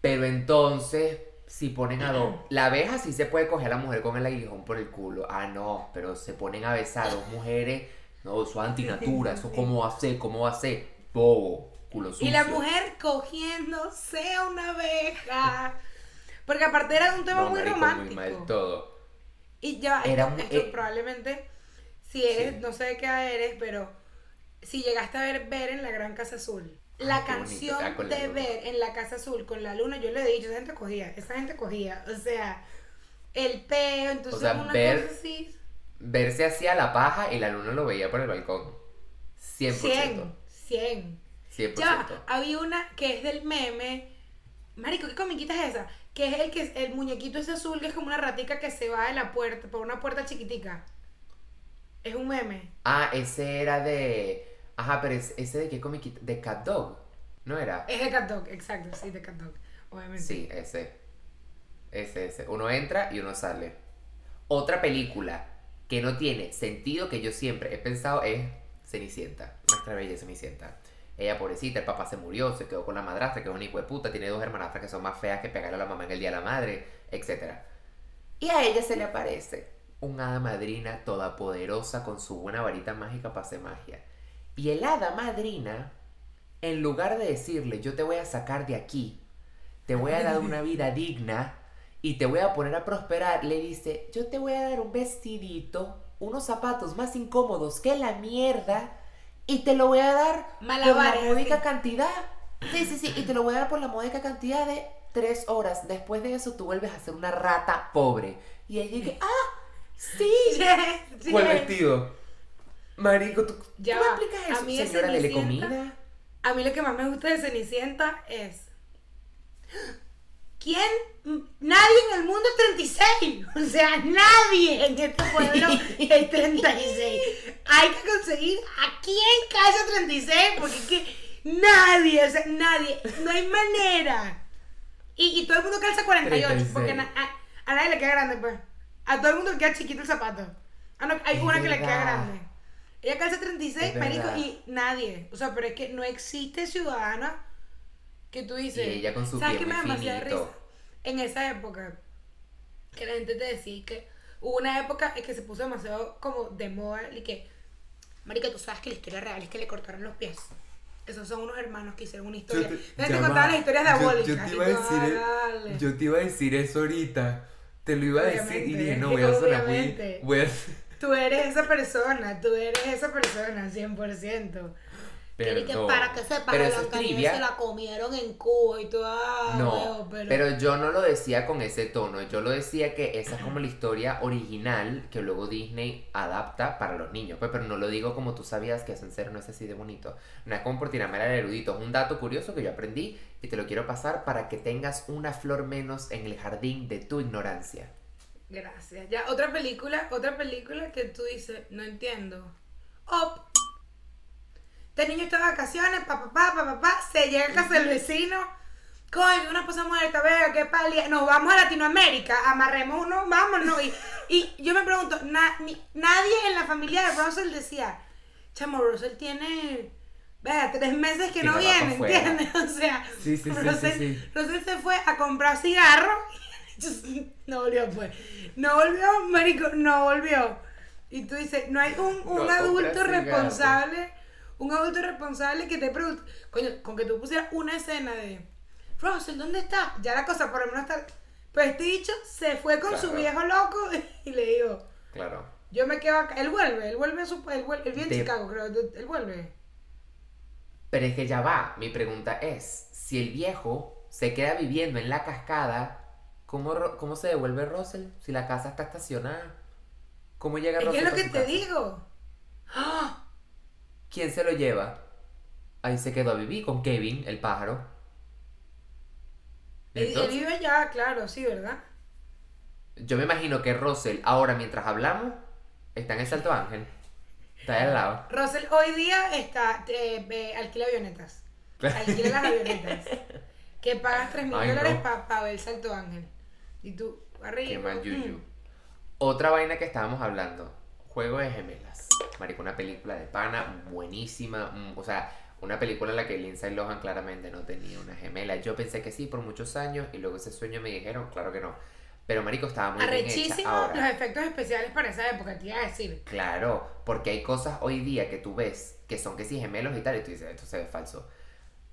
Pero entonces si ponen a dos. La abeja sí se puede coger a la mujer con el aguijón por el culo. Ah, no, pero se ponen a besar a dos mujeres. No, eso es antinatura. Eso cómo ser, cómo ser. Bobo, culo sucio. Y la mujer cogiéndose a una abeja. Porque aparte era un tema No, muy marico, romántico. Muy mal todo. Y ya, Era esto, un- esto eh, probablemente, si eres, sí. no sé de qué edad eres, pero si llegaste a ver Ver en la Gran Casa Azul, la Ay, canción ah, la de luna. Ver en la Casa Azul con la luna, yo le he dicho, esa gente cogía, esa gente cogía, o sea, el peo, entonces O sea, una Ver- cosa así, Verse hacía la paja y la luna lo veía por el balcón. 100%. 100, 100. 100%. Ya, había una que es del meme. Marico, ¿qué comiquita es esa? Que es el que el muñequito ese azul que es como una ratica que se va de la puerta, por una puerta chiquitica. Es un meme. Ah, ese era de. Ajá, pero es- ese de qué comiquita. De Cat Dog. ¿No era? Es de Cat Dog, exacto, sí, de Cat Dog. Obviamente. Sí, ese. Ese, ese. Uno entra y uno sale. Otra película que no tiene sentido que yo siempre he pensado es Cenicienta. Nuestra bella Cenicienta. Ella, pobrecita, el papá se murió, se quedó con la madrastra, que es un hijo de puta, tiene dos hermanastras que son más feas que pegarle a la mamá en el día de la madre, etc. Y a ella se le aparece un hada madrina todopoderosa con su buena varita mágica para hacer magia. Y el hada madrina, en lugar de decirle, yo te voy a sacar de aquí, te voy a dar una vida digna y te voy a poner a prosperar, le dice, yo te voy a dar un vestidito, unos zapatos más incómodos que la mierda y te lo voy a dar Malabares, por la módica cantidad. Sí, sí, sí, y te lo voy a dar por la módica cantidad de tres horas. Después de eso tú vuelves a ser una rata pobre. Y ella dice, ah, sí. ¿Cuál sí. vestido? Marico, ¿tú, Ya ¿tú me explicas A eso? mí de Señora, dele comida. A mí lo que más me gusta de Cenicienta es. ¿Quién? Nadie en el mundo es 36. O sea, nadie en este pueblo es 36. Hay que conseguir a quién calza 36 porque es que nadie, o sea, nadie. No hay manera. Y, y todo el mundo calza 48 porque 36. na- a, a nadie le queda grande, pues. A todo el mundo le queda chiquito el zapato. Ah, no, hay Es una que le queda grande. Ella calza 36, Es marico, y nadie. O sea, pero es que no existe ciudadana que tú dices. Y ella con su ¿Sabes qué me da demasiada risa? En esa época, que la gente te decía que hubo una época en que se puso demasiado como de moda y que, marica, tú sabes que la historia real es que le cortaron los pies. Esos son unos hermanos que hicieron una historia. Entonces te contaban las historias diabólicas. Yo, te y iba a decir, "Ah, dale". yo te iba a decir eso ahorita. Te lo iba a decir y Obviamente, dije, no, voy a sonar muy. obviamente. Voy a, Tú eres esa persona, tú eres esa persona, 100%. Pero que no. para que sepa, Pero eso es se la comieron en Cuba y tú, ah, No, huevo, pero... pero... yo no lo decía con ese tono, yo lo decía que esa es como la historia original que luego Disney adapta para los niños, pues, pero no lo digo como tú sabías que Cero no es así de bonito, no es como por tirarme al erudito, es un dato curioso que yo aprendí y te lo quiero pasar para que tengas una flor menos en el jardín de tu ignorancia. Gracias. Ya, otra película, otra película que tú dices, no entiendo. Op. Este niño está de vacaciones, papá, papá, papá, papá, se llega a casa del vecino. Coño, una esposa muerta, vea, qué pálida. Nos vamos a Latinoamérica, amarremos uno, vámonos. Y, y yo me pregunto, na- ni- nadie en la familia de Russell decía, chamo, Russell tiene, vea, tres meses que Que no viene, pa'. ¿entiendes? O sea, Sí, sí, sí, sí, Russell, sí. Russell se fue a comprar cigarros. No volvió, pues. No volvió, marico, no volvió. Y tú dices, no hay un, un No adulto responsable, un adulto responsable que te pregunte, coño, con que tú pusieras una escena de, Russell, ¿dónde está? Ya la cosa por lo menos está... Pues este dicho se fue con su viejo loco y le digo, Claro. yo me quedo acá. Él vuelve, él vuelve a su... Él, vuelve, él vive en De- Chicago, creo. Él vuelve. Pero es que ya va, mi pregunta es, si el viejo se queda viviendo en la cascada, ¿cómo, cómo se devuelve Russell si la casa está estacionada? ¿Cómo llega Russell es lo que te casa? digo. ¡Ah! ¿Quién se lo lleva? Ahí se quedó a vivir con Kevin, el pájaro. Él, vive allá, claro, sí, ¿verdad? yo me imagino que Russell, ahora mientras hablamos, está en el Salto Ángel. Está ahí al lado. Russell hoy día está, eh, eh, alquila avionetas. Alquila las avionetas. Que pagas 3 mil dólares no. para ver el salto ángel. Y tú, arriba. Qué mal yuyu. mm. Otra vaina que estábamos hablando. Juego de gemelas. Marico, una película de pana buenísima. mm, O sea, una película en la que Lindsay Lohan claramente no tenía una gemela. Yo pensé que sí por muchos años y luego ese sueño me dijeron, claro que no. Pero Marico estaba muy bien hecha. Arrechísimo Ahora, los efectos especiales para esa época, te iba a decir. Claro, porque hay cosas hoy día que tú ves que son que sí gemelos y tal, y tú dices, esto se ve falso.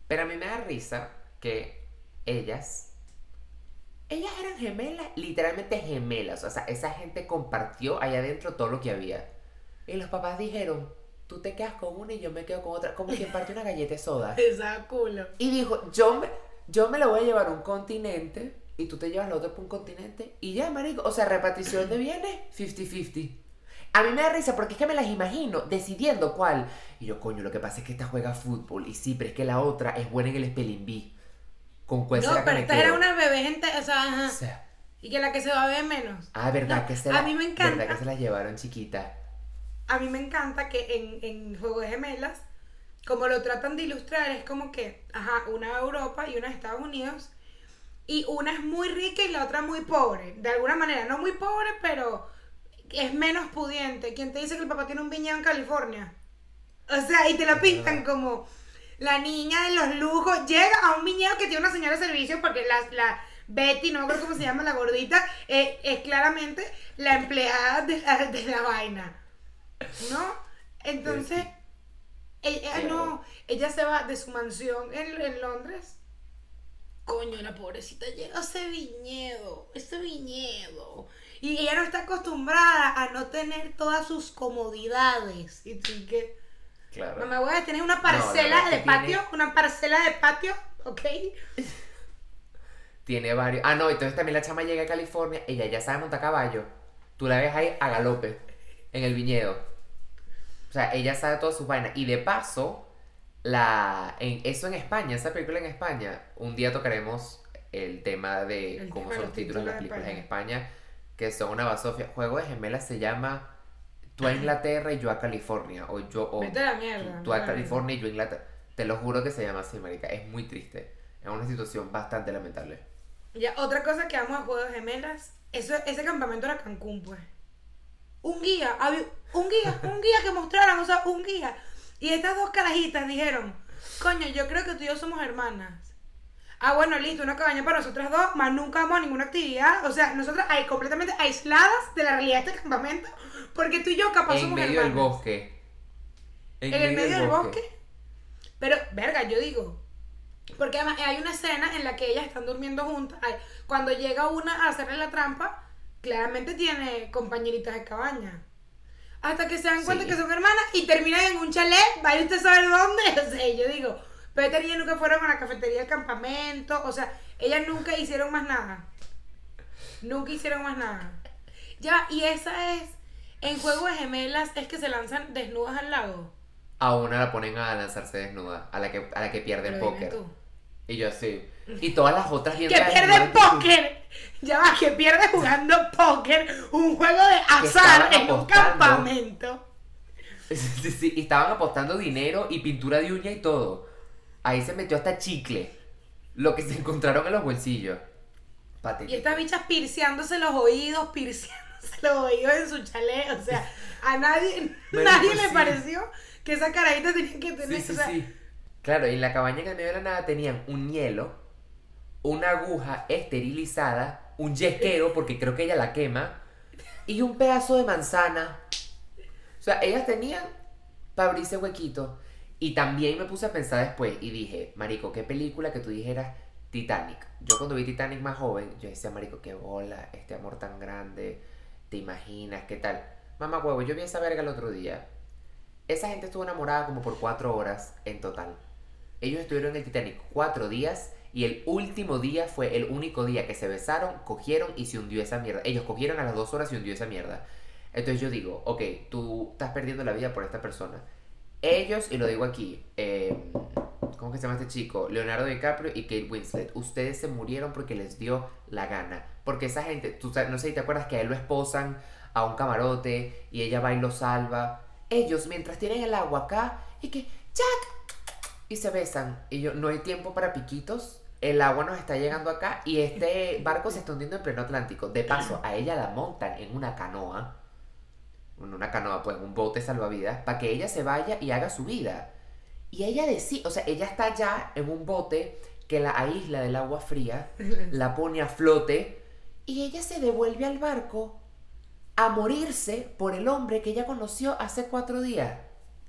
Pero a mí me da risa que ellas, ellas eran gemelas, literalmente gemelas. O sea, esa gente compartió ahí adentro todo lo que había. Y los papás dijeron, tú te quedas con una y yo me quedo con otra, como quien parte una galleta de soda. Esa culo. Y dijo, yo me, yo me lo voy a llevar a un continente y tú te llevas la otra para un continente y ya, marico. O sea, repartición de bienes, 50-50. A mí me da risa porque es que me las imagino decidiendo cuál. Y yo, coño, lo que pasa es que esta juega fútbol y sí, pero es que la otra es buena en el spelling bee. ¿Con cuál No, pero me esta quedo? era una bebé gente, o sea, ajá. O sea, Y que la que se va a ver menos. ah, verdad No, que se a la, mí me encanta. verdad que se la llevaron chiquita. A mí me encanta que en, en Juego de Gemelas, como lo tratan de ilustrar, es como que, ajá, una a Europa y una a Estados Unidos. Y una es muy rica y la otra muy pobre. De alguna manera, no muy pobre, pero es menos pudiente. ¿Quién te dice que el papá tiene un viñedo en California? O sea, y te lo pintan como la niña de los lujos. Llega a un viñedo que tiene una señora de servicio porque la, la Betty, no me acuerdo cómo se llama la gordita, eh, es claramente la empleada de la, de la vaina. ¿No? Entonces, ella, Claro. no, ella se va de su mansión en, en Londres. Coño, la pobrecita llega a ese viñedo, ese viñedo. Y ella no está acostumbrada a no tener todas sus comodidades. Y que, Claro. mamá, voy a tener una la parcela de tiene- patio, una parcela de patio, ¿ok? Tiene varios. Ah, no, entonces también la chama llega a California, ella ya sabe montar caballo. Tú la ves ahí a galope, en el viñedo. O sea, ella sabe todas sus vainas. Y de paso, la en, eso en España, esa película en España, un día tocaremos el tema de El cómo tema son los los títulos de las de películas en España, que son una basofia. Juego de gemelas se llama Tú a Inglaterra y yo a California. O yo, o Vete a la mierda, tú- a California y yo a Inglaterra. Te lo juro que se llama así, marica. Es muy triste. Es una situación bastante lamentable. Ya, otra cosa que amo a Juego de Gemelas, eso, ese campamento era Cancún, pues. Un guía, había un guía, un guía que mostraran, o sea, un guía. Y estas dos carajitas dijeron, coño, yo creo que tú y yo somos hermanas. Ah, bueno, listo, una cabaña para nosotras dos, más nunca vamos a ninguna actividad. O sea, nosotras ahí completamente aisladas de la realidad de este campamento, porque tú y yo capaz en somos medio del bosque. En, el medio del bosque. Pero, verga, yo digo. Porque además hay una escena en la que ellas están durmiendo juntas. Ay, Cuando llega una a hacerle la trampa, claramente tiene compañeritas de cabaña. Hasta que se dan cuenta Sí. que son hermanas y terminan en un chalet, vaya usted a saber dónde. O sea, yo digo, pero ellas nunca fueron a la cafetería del campamento. O sea, ellas nunca hicieron más nada. Nunca hicieron más nada. Ya, y esa es, en Juego de Gemelas, es que se lanzan desnudas al lago. A una la ponen a lanzarse desnuda, a la que, a la que pierde el póker. tú. Y yo así. Y todas las otras que pierde póker. Ya va, que pierde jugando póker. Un juego de azar en un campamento. Sí, sí, sí, y estaban apostando dinero y pintura de uña y todo. Ahí se metió hasta chicle. Lo que se encontraron en los bolsillos. Patético. Y estas bichas pirceándose los oídos, pirceándose los oídos en su chalet. O sea, a nadie, nadie le sí. pareció que esa carajita tenía que tener. Sí, sí, o sea, sí. Claro, y en la cabaña en el medio de la nada tenían un hielo, una aguja esterilizada, un yesquero, porque creo que ella la quema, y un pedazo de manzana. O sea, ellas tenían para abrirse huequito. Y también me puse a pensar después y dije, Marico, ¿qué película que tú dijeras Titanic? Yo cuando vi Titanic más joven, yo decía, Marico, qué bola, este amor tan grande, ¿te imaginas? ¿Qué tal? Mamá huevo, yo vi esa verga el otro día. Esa gente estuvo enamorada como por cuatro horas en total. Ellos estuvieron en el Titanic cuatro días y el último día fue el único día que se besaron, cogieron y se hundió esa mierda. Ellos cogieron a las dos horas y hundió esa mierda. Entonces yo digo, ok, tú estás perdiendo la vida por esta persona. Ellos, y lo digo aquí, eh, ¿cómo que se llama este chico? Leonardo DiCaprio y Kate Winslet. Ustedes se murieron porque les dio la gana. Porque esa gente, tú no sé si te acuerdas que a él lo esposan a un camarote y ella va y lo salva. Ellos, mientras tienen el agua acá, y que, Jack, y se besan. Y yo, no hay tiempo para piquitos. El agua nos está llegando acá y este barco se está hundiendo en pleno Atlántico. De paso, a ella la montan en una canoa. En una canoa, pues, un bote salvavidas, para que ella se vaya y haga su vida. Y ella decía, o sea, ella está ya en un bote que la aísla del agua fría, la pone a flote y ella se devuelve al barco a morirse por el hombre que ella conoció hace cuatro días.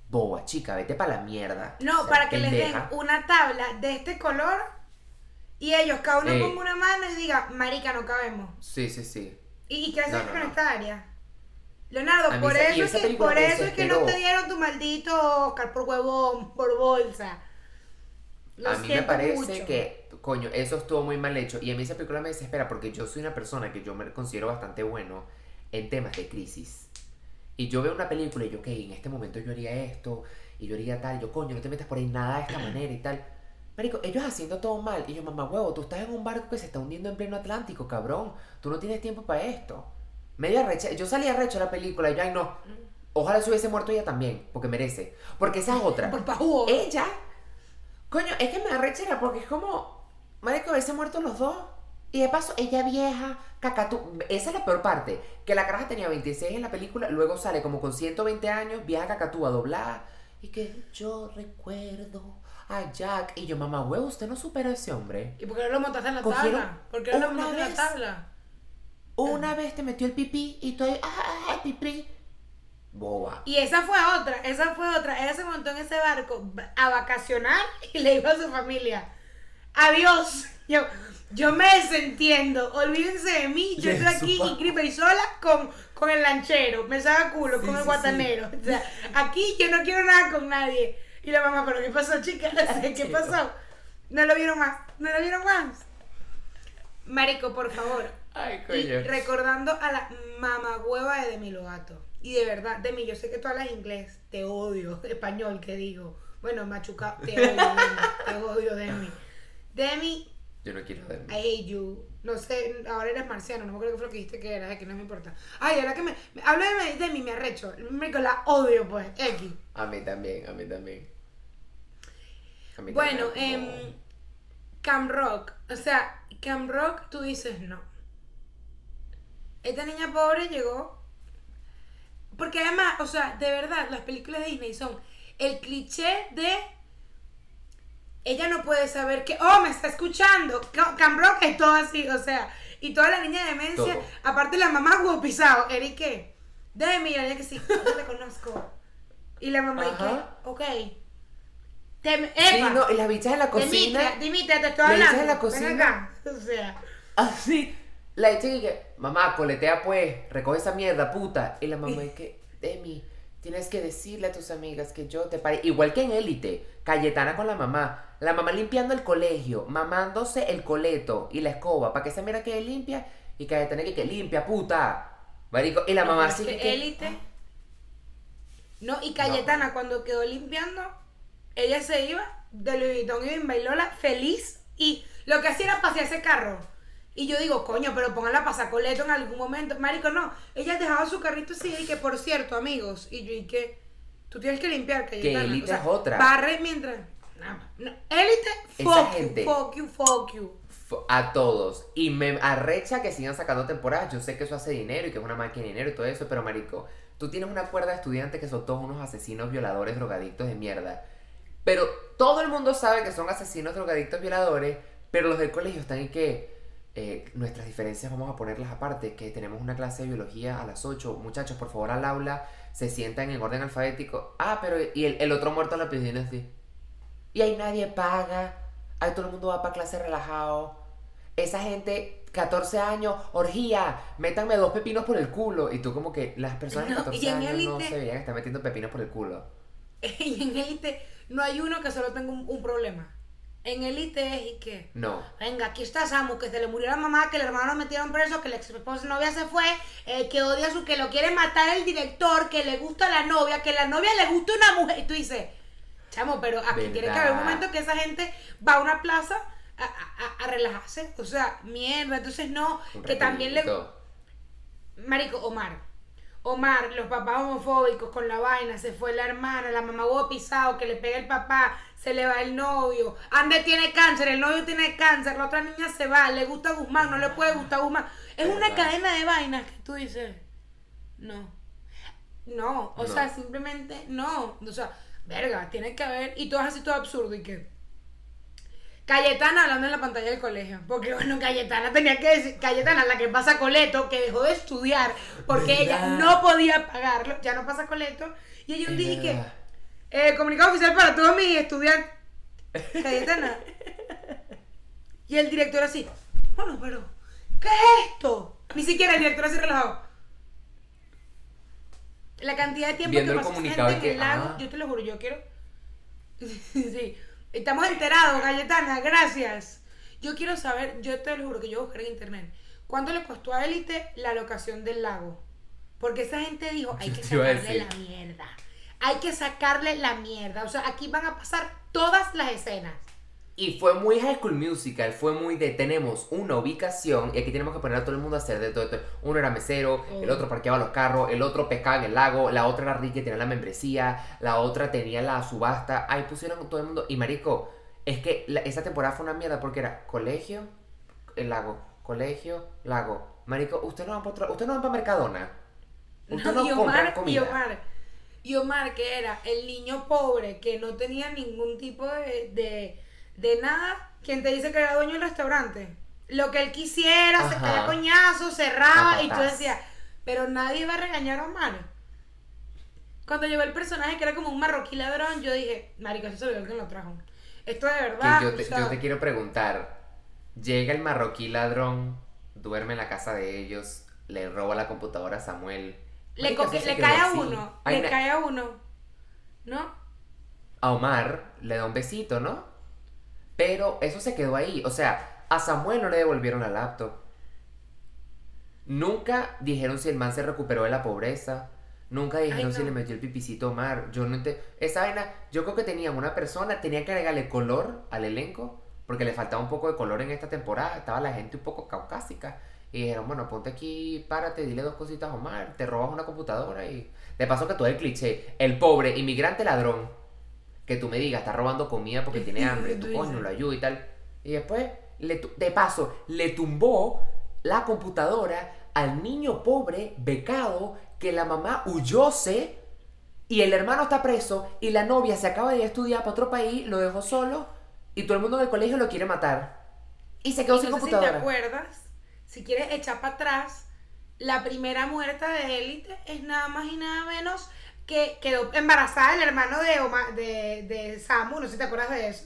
Boba, chica, vete para la mierda. No, O sea, para que les den una tabla de este color y ellos, cada uno ponga una mano y diga, marica, no cabemos. Sí, sí, sí. ¿Y, y qué haces No, no, con no. esta área? Leonardo, por esa- eso, es que, por eso es que no te dieron tu maldito Oscar por huevón, por bolsa. Lo a mí me parece mucho. que, coño, eso estuvo muy mal hecho. Y a mí esa película me desespera porque yo soy una persona que yo me considero bastante bueno en temas de crisis. Y yo veo una película y yo, ok, en este momento yo haría esto y yo haría tal. Yo, coño, no te metas por ahí nada de esta manera y tal. Marico, ellos haciendo todo mal. Y yo, mamá, huevo, tú estás en un barco que se está hundiendo en pleno Atlántico, cabrón. Tú no tienes tiempo para esto. Media recha. Yo salí arrecho de la película y yo, ay, no. Ojalá se hubiese muerto ella también, porque merece. Porque esa es otra. Por pajugo. Ella, coño, es que me arrechera porque es como, marico, haberse muerto los dos. Y de paso, ella vieja, cacatú. Esa es la peor parte. Que la caraja tenía 26 en la película, luego sale como con 120 años, vieja cacatúa doblada. Y que yo recuerdo a Jack. Y yo, mamá, huevo, usted no supera a ese hombre. ¿Y por qué no lo montaste en la tabla? ¿Por qué no lo montaste en la tabla? Una vez te metió el pipí y estoy, ah, ah, ah, pipí. Boba. Y esa fue otra, esa fue otra. Ella se montó en ese barco a vacacionar y le dijo a su familia, adiós. Yo, yo me desentiendo, olvídense de mí, yo estoy aquí inscrita y sola con, con el lanchero, me saca culo, Sí, con el sí, guatanero. O sea, aquí yo no quiero nada con nadie. Y la mamá, ¿pero qué pasó, chica? ¿Qué pasó? No lo vieron más, no lo vieron más. Marico, por favor, Ay, y recordando a la mamagüeva de Demi Lovato. Y de verdad, Demi, yo sé que tú hablas inglés, te odio, español, que digo. Bueno, machuca, te odio, Demi, te odio, Demi. Demi, Yo no quiero verme. I hate you. No sé, ahora eres marciano, no me acuerdo qué fue lo que dijiste que era, que no me importa. Ay, ahora que me, me hablo de Demi, me arrecho. Me la odio, pues, X. A mí también, a mí también. A mí Bueno, también, em, como- Cam Rock. O sea, Cam Rock, tú dices no. Esta niña pobre llegó. Porque además, o sea, de verdad, las películas de Disney son el cliché de. Ella no puede saber que, oh, me está escuchando. Ca- Cam Rock es todo así, o sea. Y toda la niña de demencia, Todo. aparte la mamá huevo pisado. Eric, ¿qué? Déjeme mirar, que sí, yo te conozco. Y la mamá, ¿y Ajá. qué? Ok. Te, Sí, no, y las bichas en la cocina. Dimitria, Dimitria, te estoy hablando. en la Ven cocina. acá. O sea, Así. La hecha y que, mamá, coletea pues, recoge esa mierda, puta. Y la mamá es que, Demi, tienes que decirle a tus amigas que yo te pare. Igual que en Élite, Cayetana con la mamá. La mamá limpiando el colegio, mamándose el coleto y la escoba para que esa mierda quede limpia. Y Cayetana que, que limpia, puta. Marico, y la mamá así que. que que- élite. No, y Cayetana, cuando quedó limpiando, ella se iba de Louis Vuitton y Bailola feliz. Y lo que hacía era pasear ese carro. Y yo digo, coño, pero pónganla a pasar coleto en algún momento. Marico, no. Ella dejaba su carrito así y que, por cierto, amigos. Y yo, y que tú tienes que limpiar, Cayetana. élite es otra. Barre mientras. Nada. No, élite, Esa fuck gente. you, fuck you, fuck you. A todos. Y me arrecha que sigan sacando temporadas. Yo sé que eso hace dinero y que es una máquina de dinero y todo eso, pero marico, tú tienes una cuerda de estudiantes que son todos unos asesinos, violadores, drogadictos de mierda. Pero todo el mundo sabe que son asesinos, drogadictos, violadores, pero los del colegio están en que eh, nuestras diferencias vamos a ponerlas aparte, que tenemos una clase de biología a las 8. Muchachos, por favor, al aula, se sientan en orden alfabético. Ah, pero y el, el otro muerto en la piscina así. Y ahí nadie paga. Ahí todo el mundo va para clase relajado. Esa gente, 14 años, orgía, métanme dos pepinos por el culo. Y tú como que las personas de No, 14 y en años no élite- se veían estar metiendo pepinos por el culo. Y en élite no hay uno que solo tenga un, un problema. En élite es y que. No. Venga, aquí está Samu, que se le murió la mamá, que el hermano lo metieron preso, que la ex esposa novia se fue, eh, que odia a su, que lo quiere matar el director, que le gusta la novia, que la novia le gusta una mujer. Y tú dices, chamo, pero aquí tiene que haber un ¿Verdad? momento que esa gente va a una plaza a, a- a- a relajarse. O sea, mierda. Entonces no, Un que también le. Marico, Omar. Omar, los papás homofóbicos con la vaina, se fue la hermana, la mamá huevo pisado, que le pega el papá, se le va el novio, Ande tiene cáncer, el novio tiene cáncer, la otra niña se va, le gusta Guzmán, no le puede gustar Guzmán. Es una ¿Verdad? cadena de vainas que tú dices, no. No, o No. sea, simplemente no. O sea, verga, tiene que haber, y todo es así todo absurdo y que... Cayetana hablando en la pantalla del colegio, porque bueno, Cayetana tenía que decir, Cayetana, la que pasa Coleto, que dejó de estudiar porque ella no podía pagarlo, ya no pasa Coleto, y ella un día que, verdad. eh, comunicado oficial para todos mis estudiantes, Cayetana. Y el director así, bueno, pero, ¿qué es esto? Ni siquiera el director así relajado. La cantidad de tiempo Viendo que pasó gente y en el que, lago, ah. yo te lo juro, yo quiero. sí, estamos enterados, Cayetana, gracias. Yo quiero saber, yo te lo juro que yo buscaré en internet, ¿cuánto le costó a Élite la locación del lago? Porque esa gente dijo, hay que sacarle la mierda. Hay que sacarle la mierda. O sea, aquí van a pasar todas las escenas. Y fue muy High School Musical, fue muy de tenemos una ubicación y aquí tenemos que poner a todo el mundo a hacer de todo. esto. Uno era mesero, el otro parqueaba los carros, el otro pescaba en el lago, la otra era Ricky que tenía la membresía, la otra tenía la subasta. Ahí pusieron todo el mundo. Y marico, es que la- esa temporada fue una mierda porque era colegio, el lago, colegio, lago. Marico, usted no va para otro, usted no va para Mercadona. Usted no, y compra y comida. Omar, y Omar, que era el niño pobre que no tenía ningún tipo de, de, de nada, quien te dice que era dueño del restaurante. Lo que él quisiera, se caía coñazo, cerraba y tú decías, pero nadie va a regañar a Omar. Cuando llegó el personaje que era como un marroquí ladrón, yo dije, marico, eso se ve que lo trajo. Esto de Que verdad. yo, te, o sea, yo te quiero preguntar. Llega el marroquí ladrón, duerme en la casa de ellos, le roba la computadora a Samuel. le, co- le cae a uno, Ay, le cae a uno. ¿No? A Omar le da un besito, ¿no? Pero eso se quedó ahí. O sea, a Samuel no le devolvieron la laptop. Nunca dijeron si el man se recuperó de la pobreza. Nunca dijeron Ay, si le metió el pipicito a Omar. Yo no entiendo. Esa vaina, yo creo que tenían una persona, tenía que agregarle color al elenco. Porque le faltaba un poco de color en esta temporada. Estaba la gente un poco caucásica. Y dijeron, bueno, ponte aquí, párate, dile dos cositas a Omar. Te robas una computadora y. De paso que todo el cliché. El pobre inmigrante ladrón que tú me digas, está robando comida porque tiene hambre, Tú tu coño lo ayuda y tal. Y después, le de paso, le tumbó la computadora al niño pobre, becado, que la mamá huyóse y el hermano está preso y la novia se acaba de ir a estudiar para otro país, lo dejó solo y todo el mundo en el colegio lo quiere matar. Y se quedó Y sin no sé si te computadora. acuerdas, si quieres echar para atrás, la primera muerta de élite es nada más y nada menos que quedó embarazada el hermano de, Oma- de, de Samu, no sé si te acuerdas de eso.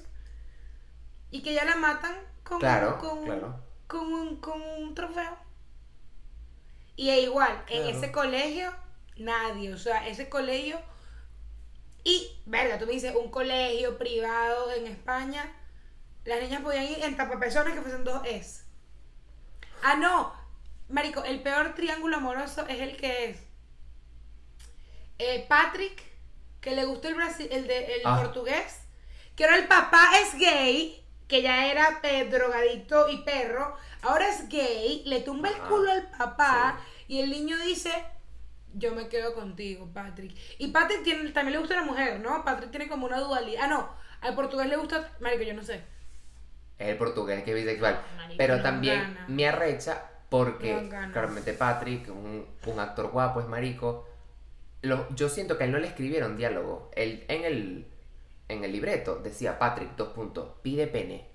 Y que ya la matan con, Claro, un, con, claro. con, un, con un trofeo. Y es igual, en ese colegio, nadie, o sea, ese colegio... Y, verga, tú me dices, un colegio privado en España, las niñas podían ir en tapapezones que fuesen dos es. Ah, no. Marico, el peor triángulo amoroso es el que es eh, Patrick, que le gustó el, brasi- el, de, el Ah. portugués, que ahora el papá es gay, que ya era eh, drogadicto y perro, ahora es gay, le tumba el culo al papá y el niño dice, yo me quedo contigo, Patrick. Y Patrick tiene, también le gusta a la mujer, ¿no? Patrick tiene como una dualidad. Ah, no, al portugués le gusta, marico, yo no sé. Es el portugués que es bisexual. Marico, Pero no también gana. me arrecha porque No claramente Patrick, un, un actor guapo, es marico. Lo- yo siento que a él no le escribieron diálogo. Él, en, el, en el libreto decía Patrick, dos puntos, pide pene.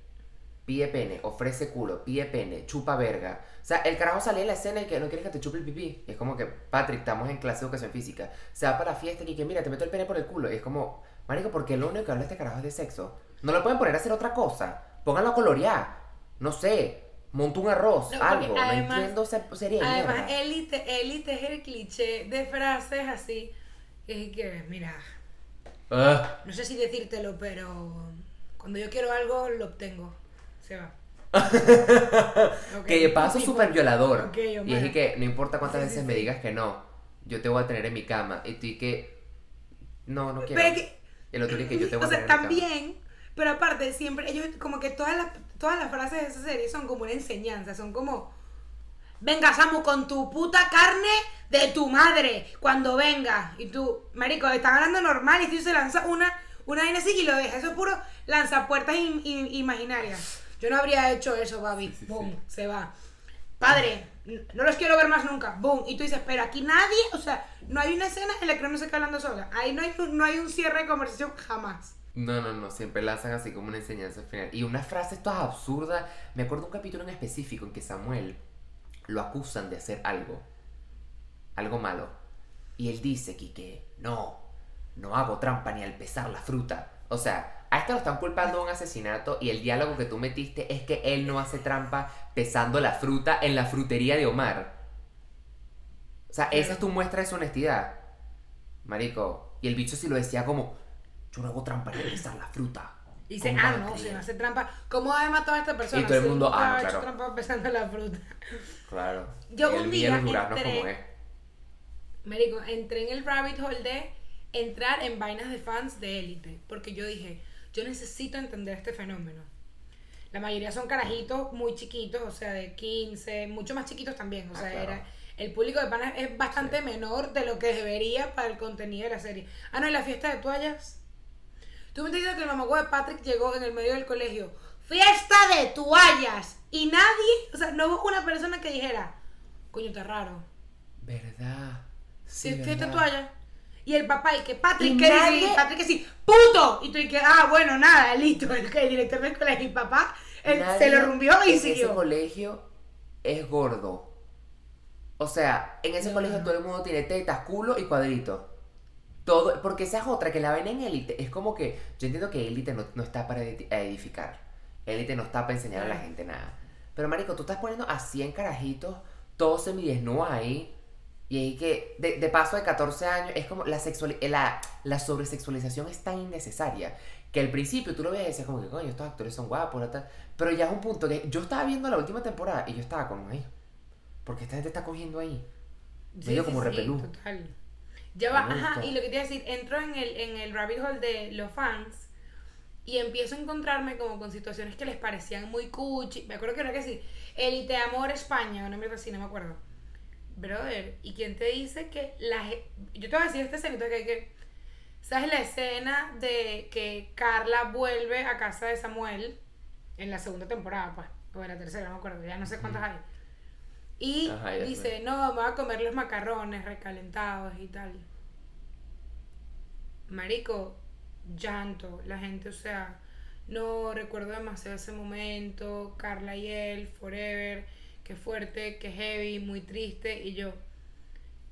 Pide pene, ofrece culo, pide pene, chupa verga. O sea, el carajo salía en la escena y que no quieres que te chupe el pipí. Es como que, Patrick, estamos en clase de educación física. Se va para la fiesta y que, mira, te meto el pene por el culo. Y es como, marico, porque lo único que habla este carajo es de sexo. No lo pueden poner a hacer otra cosa. Pónganlo a colorear. No sé, monta un arroz, No, algo. no además- entiendo esa serie de Además, élite, élite es el cliché de frases así. Que es que, mira, Ah, no sé si decírtelo, pero cuando yo quiero algo, lo obtengo. Se va. Ok. que de paso súper violador. ok, y es que no importa cuántas Sí, veces sí, me sí. digas que no, yo te voy a tener en mi cama. Y tú y que, no, no quiero. Pero que- el otro día que yo te voy O a sea, tener en mi cama. también, pero aparte, siempre, ellos, como que todas las, todas las frases de esa serie son como una enseñanza, son como, venga Samu con tu puta carne de tu madre cuando venga. Y tú, marico, están hablando normal y tú se lanza una, una vaina así y lo deja, eso es puro lanzapuertas im- imaginarias. Yo no habría hecho eso. Sí, sí, Boom, sí. se va. Padre, no los quiero ver más nunca, boom, y tú dices, pero aquí nadie, o sea, no hay una escena en la que no se queda hablando sola, ahí no hay, no hay un cierre de conversación jamás. No, no, no, siempre lanzan así como una enseñanza al final. Y unas frases todas absurdas. Me acuerdo un capítulo en específico en que Samuel lo acusan de hacer algo. Algo malo. Y él dice, Quique, no, no hago trampa ni al pesar la fruta. O sea, a este lo están culpando de un asesinato y el diálogo que tú metiste es que él no hace trampa pesando la fruta en la frutería de Omar. O sea, esa es tu muestra de su honestidad. Marico. Y el bicho sí lo decía como, yo no hago trampa al pesar la fruta. Y dice, ¿Cómo ah, no, creer?". si no hace trampa, ¿cómo ha matado a esta persona? Y todo el mundo, ah, no, claro. trampa pesando la fruta. Claro. Yo Él un día entré- como es. Marico, entré en el rabbit hole de entrar en vainas de fans de élite. Porque yo dije, yo necesito entender este fenómeno. La mayoría son carajitos muy chiquitos, o sea, de 15, mucho más chiquitos también. O Ah, sea, claro. era, el público de panas es bastante menor de lo que debería para el contenido de la serie. Ah, no, y la fiesta de toallas. Tú me entiendes que el mamagüey de Patrick llegó en el medio del colegio. ¡Fiesta de toallas! Y nadie, o sea, no hubo una persona que dijera, coño, está raro. ¿Verdad? Sí, Sí, fiesta de ¿verdad? toalla. Y el papá, y que Patrick, ¿qué dice? Patrick, que sí, ¡puto! Y tú, y que, ah, bueno, nada, listo. El, el director del colegio y papá, él Nadie se lo rumbió y en ese siguió. colegio es gordo. O sea, en ese No, colegio no. todo el mundo tiene tetas, culo y cuadrito. Todo, porque esa es otra, que la vaina en élite es como que, yo entiendo que élite no, no está para edi- edificar. Élite no está para enseñar a la gente nada. Pero marico, tú estás poniendo a 100 carajitos, todos semidesnudos ahí. Y ahí que, de, de paso de 14 años, es como la, sexuali- eh, la, la sobresexualización es tan innecesaria que al principio tú lo ves y decías como que, coño, estos actores son guapos, tal. pero ya es un punto que yo estaba viendo la última temporada y yo estaba como, ay, porque esta gente está cogiendo ahí. medio como repelú. total. Ya va, ajá, y lo que te iba a decir, entro en el, en el rabbit hole de los fans y empiezo a encontrarme como con situaciones que les parecían muy cuchi. Me acuerdo que era que sí, Elite Amor España, una mierda así, no me acuerdo. Brother, ¿y quién te dice que la Yo te voy a decir esta escenita que hay que... ¿Sabes la escena de que Carla vuelve a casa de Samuel en la segunda temporada, pues? O en la tercera, no me acuerdo, ya no sé cuántas hay. Y Ajá, dice, no, me voy a comer los macarrones recalentados y tal. Marico, llanto, la gente, o sea, no recuerdo demasiado ese momento, Carla y él, forever, qué fuerte, qué heavy, muy triste, y yo,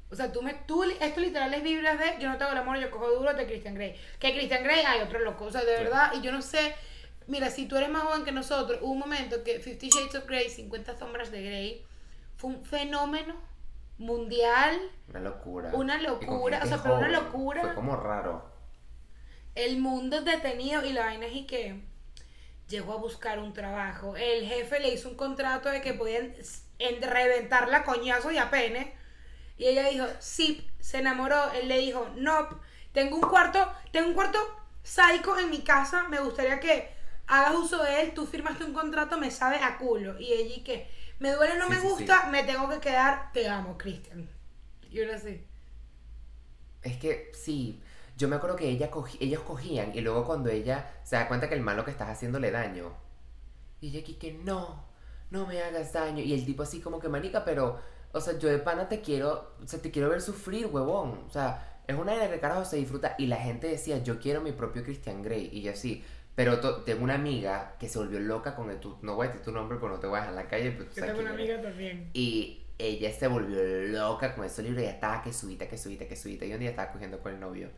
o sea, tú me, tú, esto literal es vibras de yo no tengo el amor, yo cojo duro de Christian Grey. Que Christian Grey hay otro loco, o sea, de Sí. verdad, y yo no sé, mira, si tú eres más joven que nosotros, hubo un momento que Fifty Shades of Grey, 50 sombras de Grey, fue un fenómeno mundial, Una locura. Una locura, o sea, pero una locura. Fue como raro. el mundo detenido y la vaina es y que llegó a buscar un trabajo. El jefe le hizo un contrato de que podían en- reventarla a coñazo y a pene. Y ella dijo, sí, se enamoró. Él le dijo, no, tengo un cuarto, tengo un cuarto psycho en mi casa, me gustaría que hagas uso de él, tú firmaste un contrato, me sabe a culo. Y ella y que, me duele, no Sí, me sí, gusta, me tengo que quedar, te amo, Cristian. Y uno así. Es que sí, yo me acuerdo que ella cogí- ellos cogían y luego cuando ella se da cuenta que el malo que estás haciendo le daño. Y ella aquí que no, no me hagas daño. Y el tipo así como que manica, pero, o sea, yo de pana te quiero, o sea, te quiero ver sufrir, huevón. O sea, es una de que carajo se disfruta. Y la gente decía, yo quiero mi propio Christian Grey. Y yo sí. Pero tengo una amiga que se volvió loca con el tu, no voy a decir tu nombre porque no te voy a dejar en la calle. Pero tú Yo sabes tengo una quién eres. amiga también. Y ella se volvió loca con ese libro y ya estaba que subita, que subita, que subita. Y un día estaba cogiendo con el novio.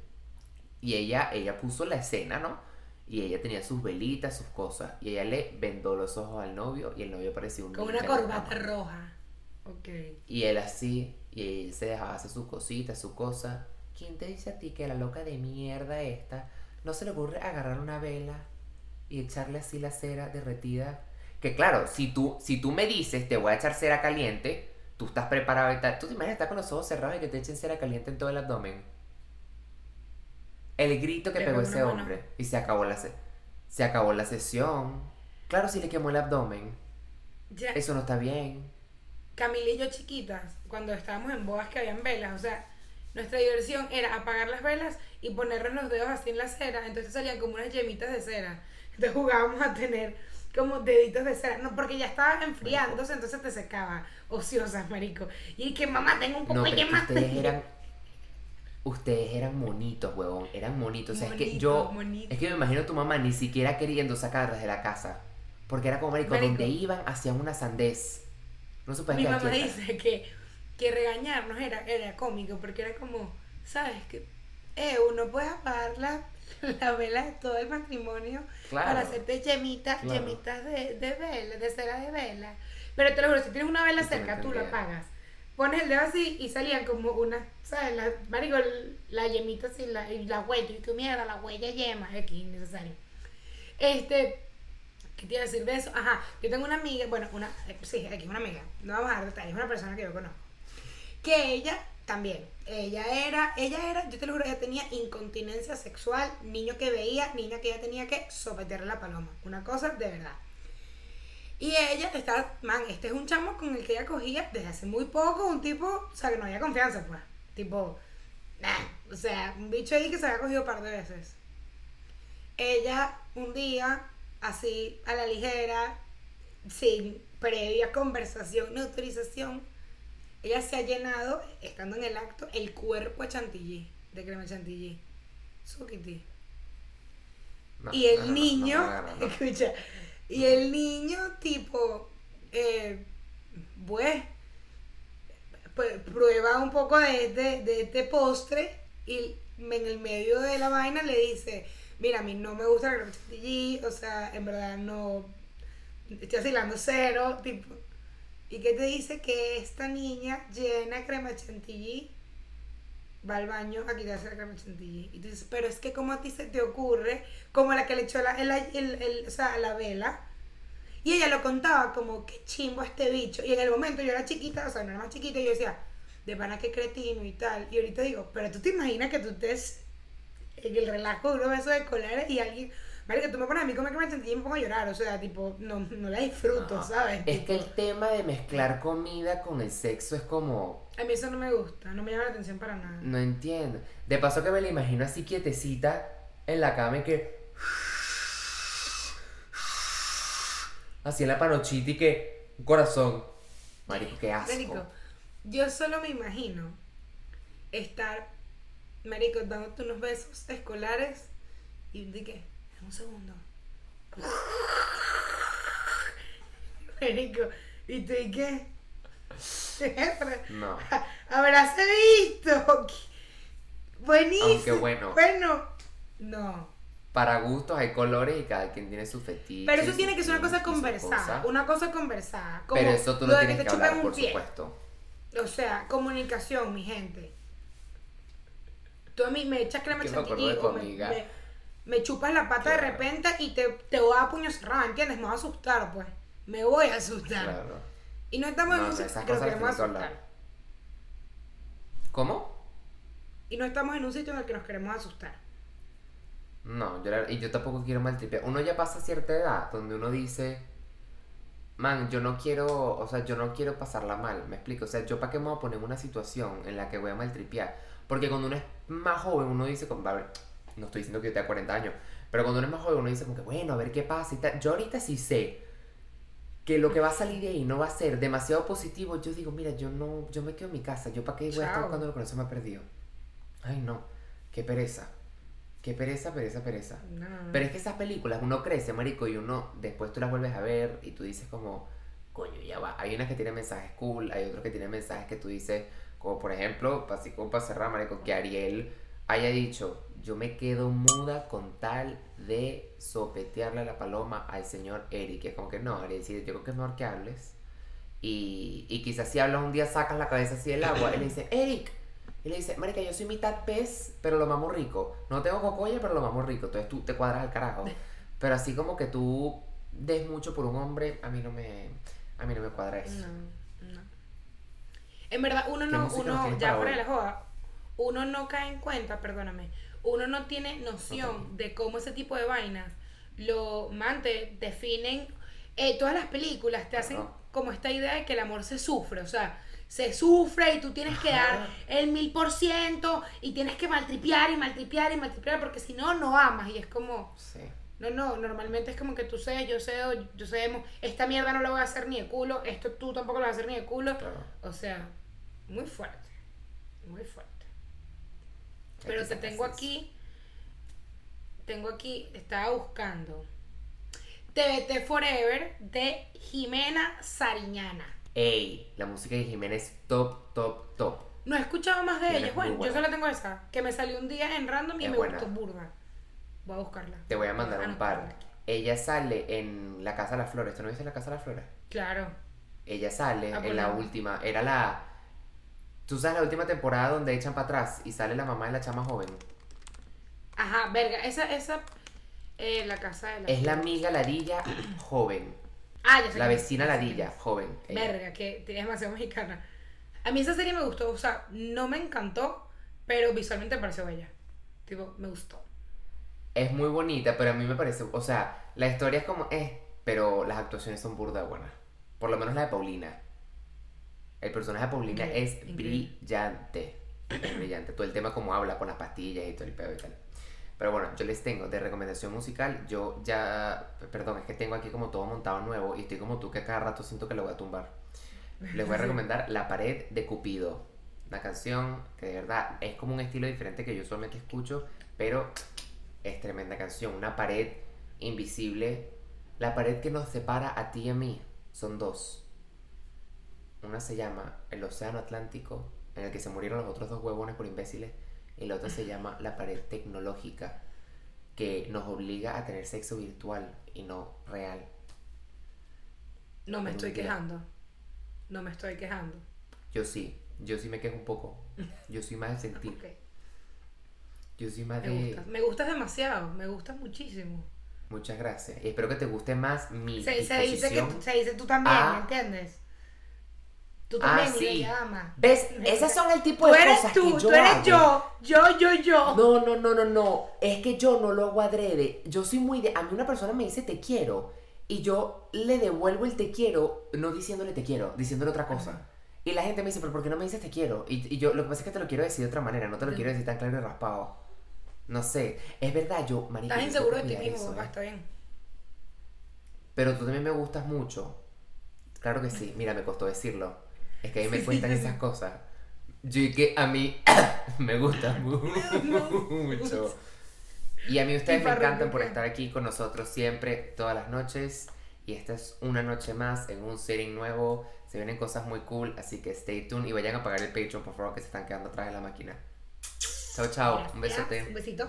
Y ella, ella puso la escena, ¿no? Y ella tenía sus velitas, sus cosas. Y ella le vendó los ojos al novio y el novio parecía un Con una corbata roja. Ok. Y él así, y él se dejaba hacer sus cositas, su cosa. ¿Quién te dice a ti que la loca de mierda esta no se le ocurre agarrar una vela y echarle así la cera derretida? Que claro, si tú, si tú me dices te voy a echar cera caliente, tú estás preparado y tal. ¿Tú te imaginas estar con los ojos cerrados y que te echen cera caliente en todo el abdomen? El grito que pegó ese mano. hombre y se acabó la se- se acabó la sesión. Claro, si le quemó el abdomen. Ya, Eso no está bien. Camila y yo chiquitas, cuando estábamos en bodas que habían velas, o sea, nuestra diversión era apagar las velas y ponernos los dedos así en la cera, entonces salían como unas yemitas de cera. Entonces jugábamos a tener como deditos de cera. No, porque ya estaba enfriándose, entonces te secaba. Ociosas, marico. Y que mamá, tengo un poco No, de pero más. ustedes eran. Ustedes eran monitos, huevón. Eran monitos. O sea, es que yo. monito. Es que me imagino a tu mamá ni siquiera queriendo sacarlas de la casa. Porque era como, marico, Marico. donde iban hacían una sandez. No se pueden Mi mamá quietas. dice que, que regañarnos era, era cómico, porque era como, ¿sabes? Que eh, uno puede apagar la, la vela de todo el matrimonio Claro. para hacerte yemitas, Claro. yemitas de, de vela, de cera de vela. Pero te lo juro, si tienes una vela cerca, tú la apagas. Pones el dedo así y salían como unas, ¿sabes? La, marico, la yemita así, la, y la huella, y tu mierda, la huella yema, es innecesario. Este, ¿Qué te iba a decir de eso? Ajá, yo tengo una amiga, bueno, una, sí, aquí una amiga, no vamos a dar detalles, es una persona que yo conozco. Que ella también, ella era, ella era, yo te lo juro, ella tenía incontinencia sexual, niño que veía, niña que ella tenía que sopetearle la paloma, una cosa de verdad. Y ella estaba, man, este es un chamo con el que ella cogía desde hace muy poco, un tipo, o sea, que no había confianza, pues, tipo, nah, o sea, un bicho ahí que se había cogido un par de veces ella un día, así a la ligera, sin previa conversación ni autorización, ella se ha llenado, estando en el acto, el cuerpo de chantilly, de crema chantilly. Suquiti. No, y el no, niño, no escucha, y el niño tipo, eh, pues, pues, prueba un poco de este, de este postre y en el medio de la vaina le dice, mira, a mí no me gusta la crema chantilly, o sea, en verdad no, estoy asilando cero, tipo, y que te dice que esta niña llena crema chantilly va al baño a quitarse la crema chantilly. Y tú dices, pero es que como a ti se te ocurre, como la que le echó la, el, el- el- o sea, la vela. Y ella lo contaba como, qué chimbo este bicho. Y en el momento yo era chiquita, o sea, no era más chiquita, y yo decía, de pana qué cretino y tal. Y ahorita digo, pero tú te imaginas que tú estés en el relajo de unos besos de colares y alguien, que tú me pones a mí comer crema chantilly y me pongo a llorar, o sea, tipo, no, no la disfruto, No, ¿sabes? Es que el tema de mezclar comida con el sexo es como. A mí eso no me gusta, no me llama la atención para nada. No entiendo. De paso que me la imagino así quietecita en la cama y que. Así en la panochita y que. Un corazón. Marico, qué asco. Marico, yo solo me imagino estar, Marico, dándote unos besos escolares y de qué, en un segundo. Marico, y tú y qué. No. Habrás visto. Buenísimo. Aunque bueno. Bueno, no. Para gustos hay colores y cada quien tiene su fetiche. Pero eso tiene que ser una cosa conversada. cosa. Una cosa conversada. Como Pero eso tú lo lo tienes que chupen hablar, por pie. supuesto. O sea, comunicación, mi gente. Tú a mí me echas crema Que chantilly me, me- me chupas la pata de repente y te, te voy a puño cerrado, ¿entiendes? Me voy a asustar, pues. Me voy a asustar. Claro. Y no estamos en un sitio que nos queremos asustar. hablar. ¿Cómo? Y no estamos en un sitio en el que nos queremos asustar. No, yo la- y yo tampoco quiero maltripear. Uno ya pasa cierta edad donde uno dice, man, yo no quiero, o sea, yo no quiero pasarla mal, me explico. O sea, yo para qué me voy a poner en una situación en la que voy a maltripear. Porque cuando uno es más joven, uno dice, como, a ver, no estoy diciendo que yo tenga 40 años, pero cuando uno es más joven, uno dice, como que, bueno, a ver qué pasa y tal. Yo ahorita sí sé que lo que va a salir de ahí no va a ser demasiado positivo. Yo digo, mira, yo no, yo me quedo en mi casa, yo para qué voy a estar buscando lo que no se me ha perdido. Ay, no, qué pereza. Qué pereza, pereza, pereza. No. Pero es que esas películas, uno crece, marico, y uno después tú las vuelves a ver y tú dices como, coño, ya va. Hay unas que tienen mensajes cool, hay otros que tienen mensajes que tú dices, como por ejemplo, pa- así como para cerrar, marico, que Ariel haya dicho, yo me quedo muda con tal de sopetearle la paloma al señor Eric. Es como que no, sí, yo creo que es mejor que hables. Y, y quizás si hablas un día sacas la cabeza así del agua y le dice, Eric. Y le dice, marica, yo soy mitad pez, pero lo mamo rico. No tengo cocoya, pero lo mamo rico. Entonces tú te cuadras al carajo. Pero así como que tú des mucho por un hombre, a mí no me, a mí no me cuadra eso. No, no. En verdad, uno ¿Qué no, uno, ya fuera de la joda, uno no cae en cuenta, perdóname, uno no tiene noción de cómo ese tipo de vainas lo mante, definen. eh, todas las películas te hacen como esta idea de que el amor se sufre, o sea, se sufre y tú tienes que dar el mil por ciento y tienes que maltripear y maltripear y maltripear porque si no, no amas y es como, Sí. No, no, normalmente es como que tú cedes, yo cedo, yo cedemos. Esta mierda no la voy a hacer ni de culo, esto tú tampoco lo vas a hacer ni de culo. Claro. O sea, muy fuerte. Muy fuerte. Pero te tengo eso. aquí. Tengo aquí, estaba buscando. TBT Forever de Jimena Sariñana. Ey, la música de Jiménez top, top, top. No he escuchado más de Ella ella, es buena. Yo solo tengo esa, que me salió un día en random y Es me buena. gustó burda. Voy a buscarla. Te voy a mandar un Anotarla par. Ella sale en La Casa de las Flores. ¿Tú no viste La Casa de las Flores? Claro. Ella sale Ah, en la bueno. última. Era la. Tú sabes la última temporada donde echan para atrás y sale la mamá de la chama joven. Ajá, verga. Esa, esa. eh, la casa de la. Es la amiga Ladilla joven. Ah, ya sé La es, vecina Ladilla es. joven. ella. Verga, que es demasiado mexicana. A mí esa serie me gustó, o sea, no me encantó, pero visualmente me pareció bella. Tipo, me gustó. Es muy bonita, pero a mí me parece. O sea, la historia es como. Eh, pero las actuaciones son burda buenas. Por lo menos la de Paulina. El personaje de Paulina es increíble. brillante. Es brillante. Todo el tema como habla con las pastillas y todo el pedo y tal. Pero bueno, yo les tengo de recomendación musical. Yo ya. Perdón, es que tengo aquí como todo montado nuevo y estoy como tú que cada rato siento que lo voy a tumbar. Les voy a recomendar La pared de Cupido. Una canción que de verdad es como un estilo diferente que yo usualmente escucho, pero es tremenda canción. Una pared invisible. La pared que nos separa a ti y a mí son dos. Una se llama El Océano Atlántico, en el que se murieron los otros dos huevones por imbéciles. Y la otra se llama La pared tecnológica, que nos obliga a tener sexo virtual y no real. No me estoy quejando. No me estoy quejando. Yo sí, yo sí me quejo un poco. Yo soy más de sentir. Yo soy más Me de. gustas. Me gustas demasiado. Me gustas muchísimo. Muchas gracias. Y espero que te guste más mi Se, se dice que se dice tú también. ¿me entiendes? Tú Ah, también, sí. bella dama. ¿Ves? Esas son el tipo Tú de cosas tú, que yo tú eres hago. yo. Yo, yo, yo. No, no, no, no, no. Es que yo no lo hago adrede. Yo soy muy de. A mí una persona me dice te quiero. Y yo le devuelvo el te quiero, no diciéndole te quiero, diciéndole otra cosa. Y la gente me dice, pero ¿por qué no me dices te quiero? Y, y yo, lo que pasa es que te lo quiero decir de otra manera, no te lo quiero decir tan claro y raspado. No sé. Es verdad, yo, marico. Estás inseguro de ti mismo, papá, ¿eh? está bien. Pero tú también me gustas mucho. Claro que sí. Mira, me costó decirlo. Es que a mí me cuentan esas cosas. Yo y que a mí me gusta mu- mucho. Y a mí ustedes me encantan por estar aquí con nosotros siempre, todas las noches. Y esta es una noche más en un setting nuevo. Se vienen cosas muy cool, así que stay tuned y vayan a pagar el Patreon, por favor, que se están quedando atrás de la máquina. Chao, chao. Un besote. Un besito.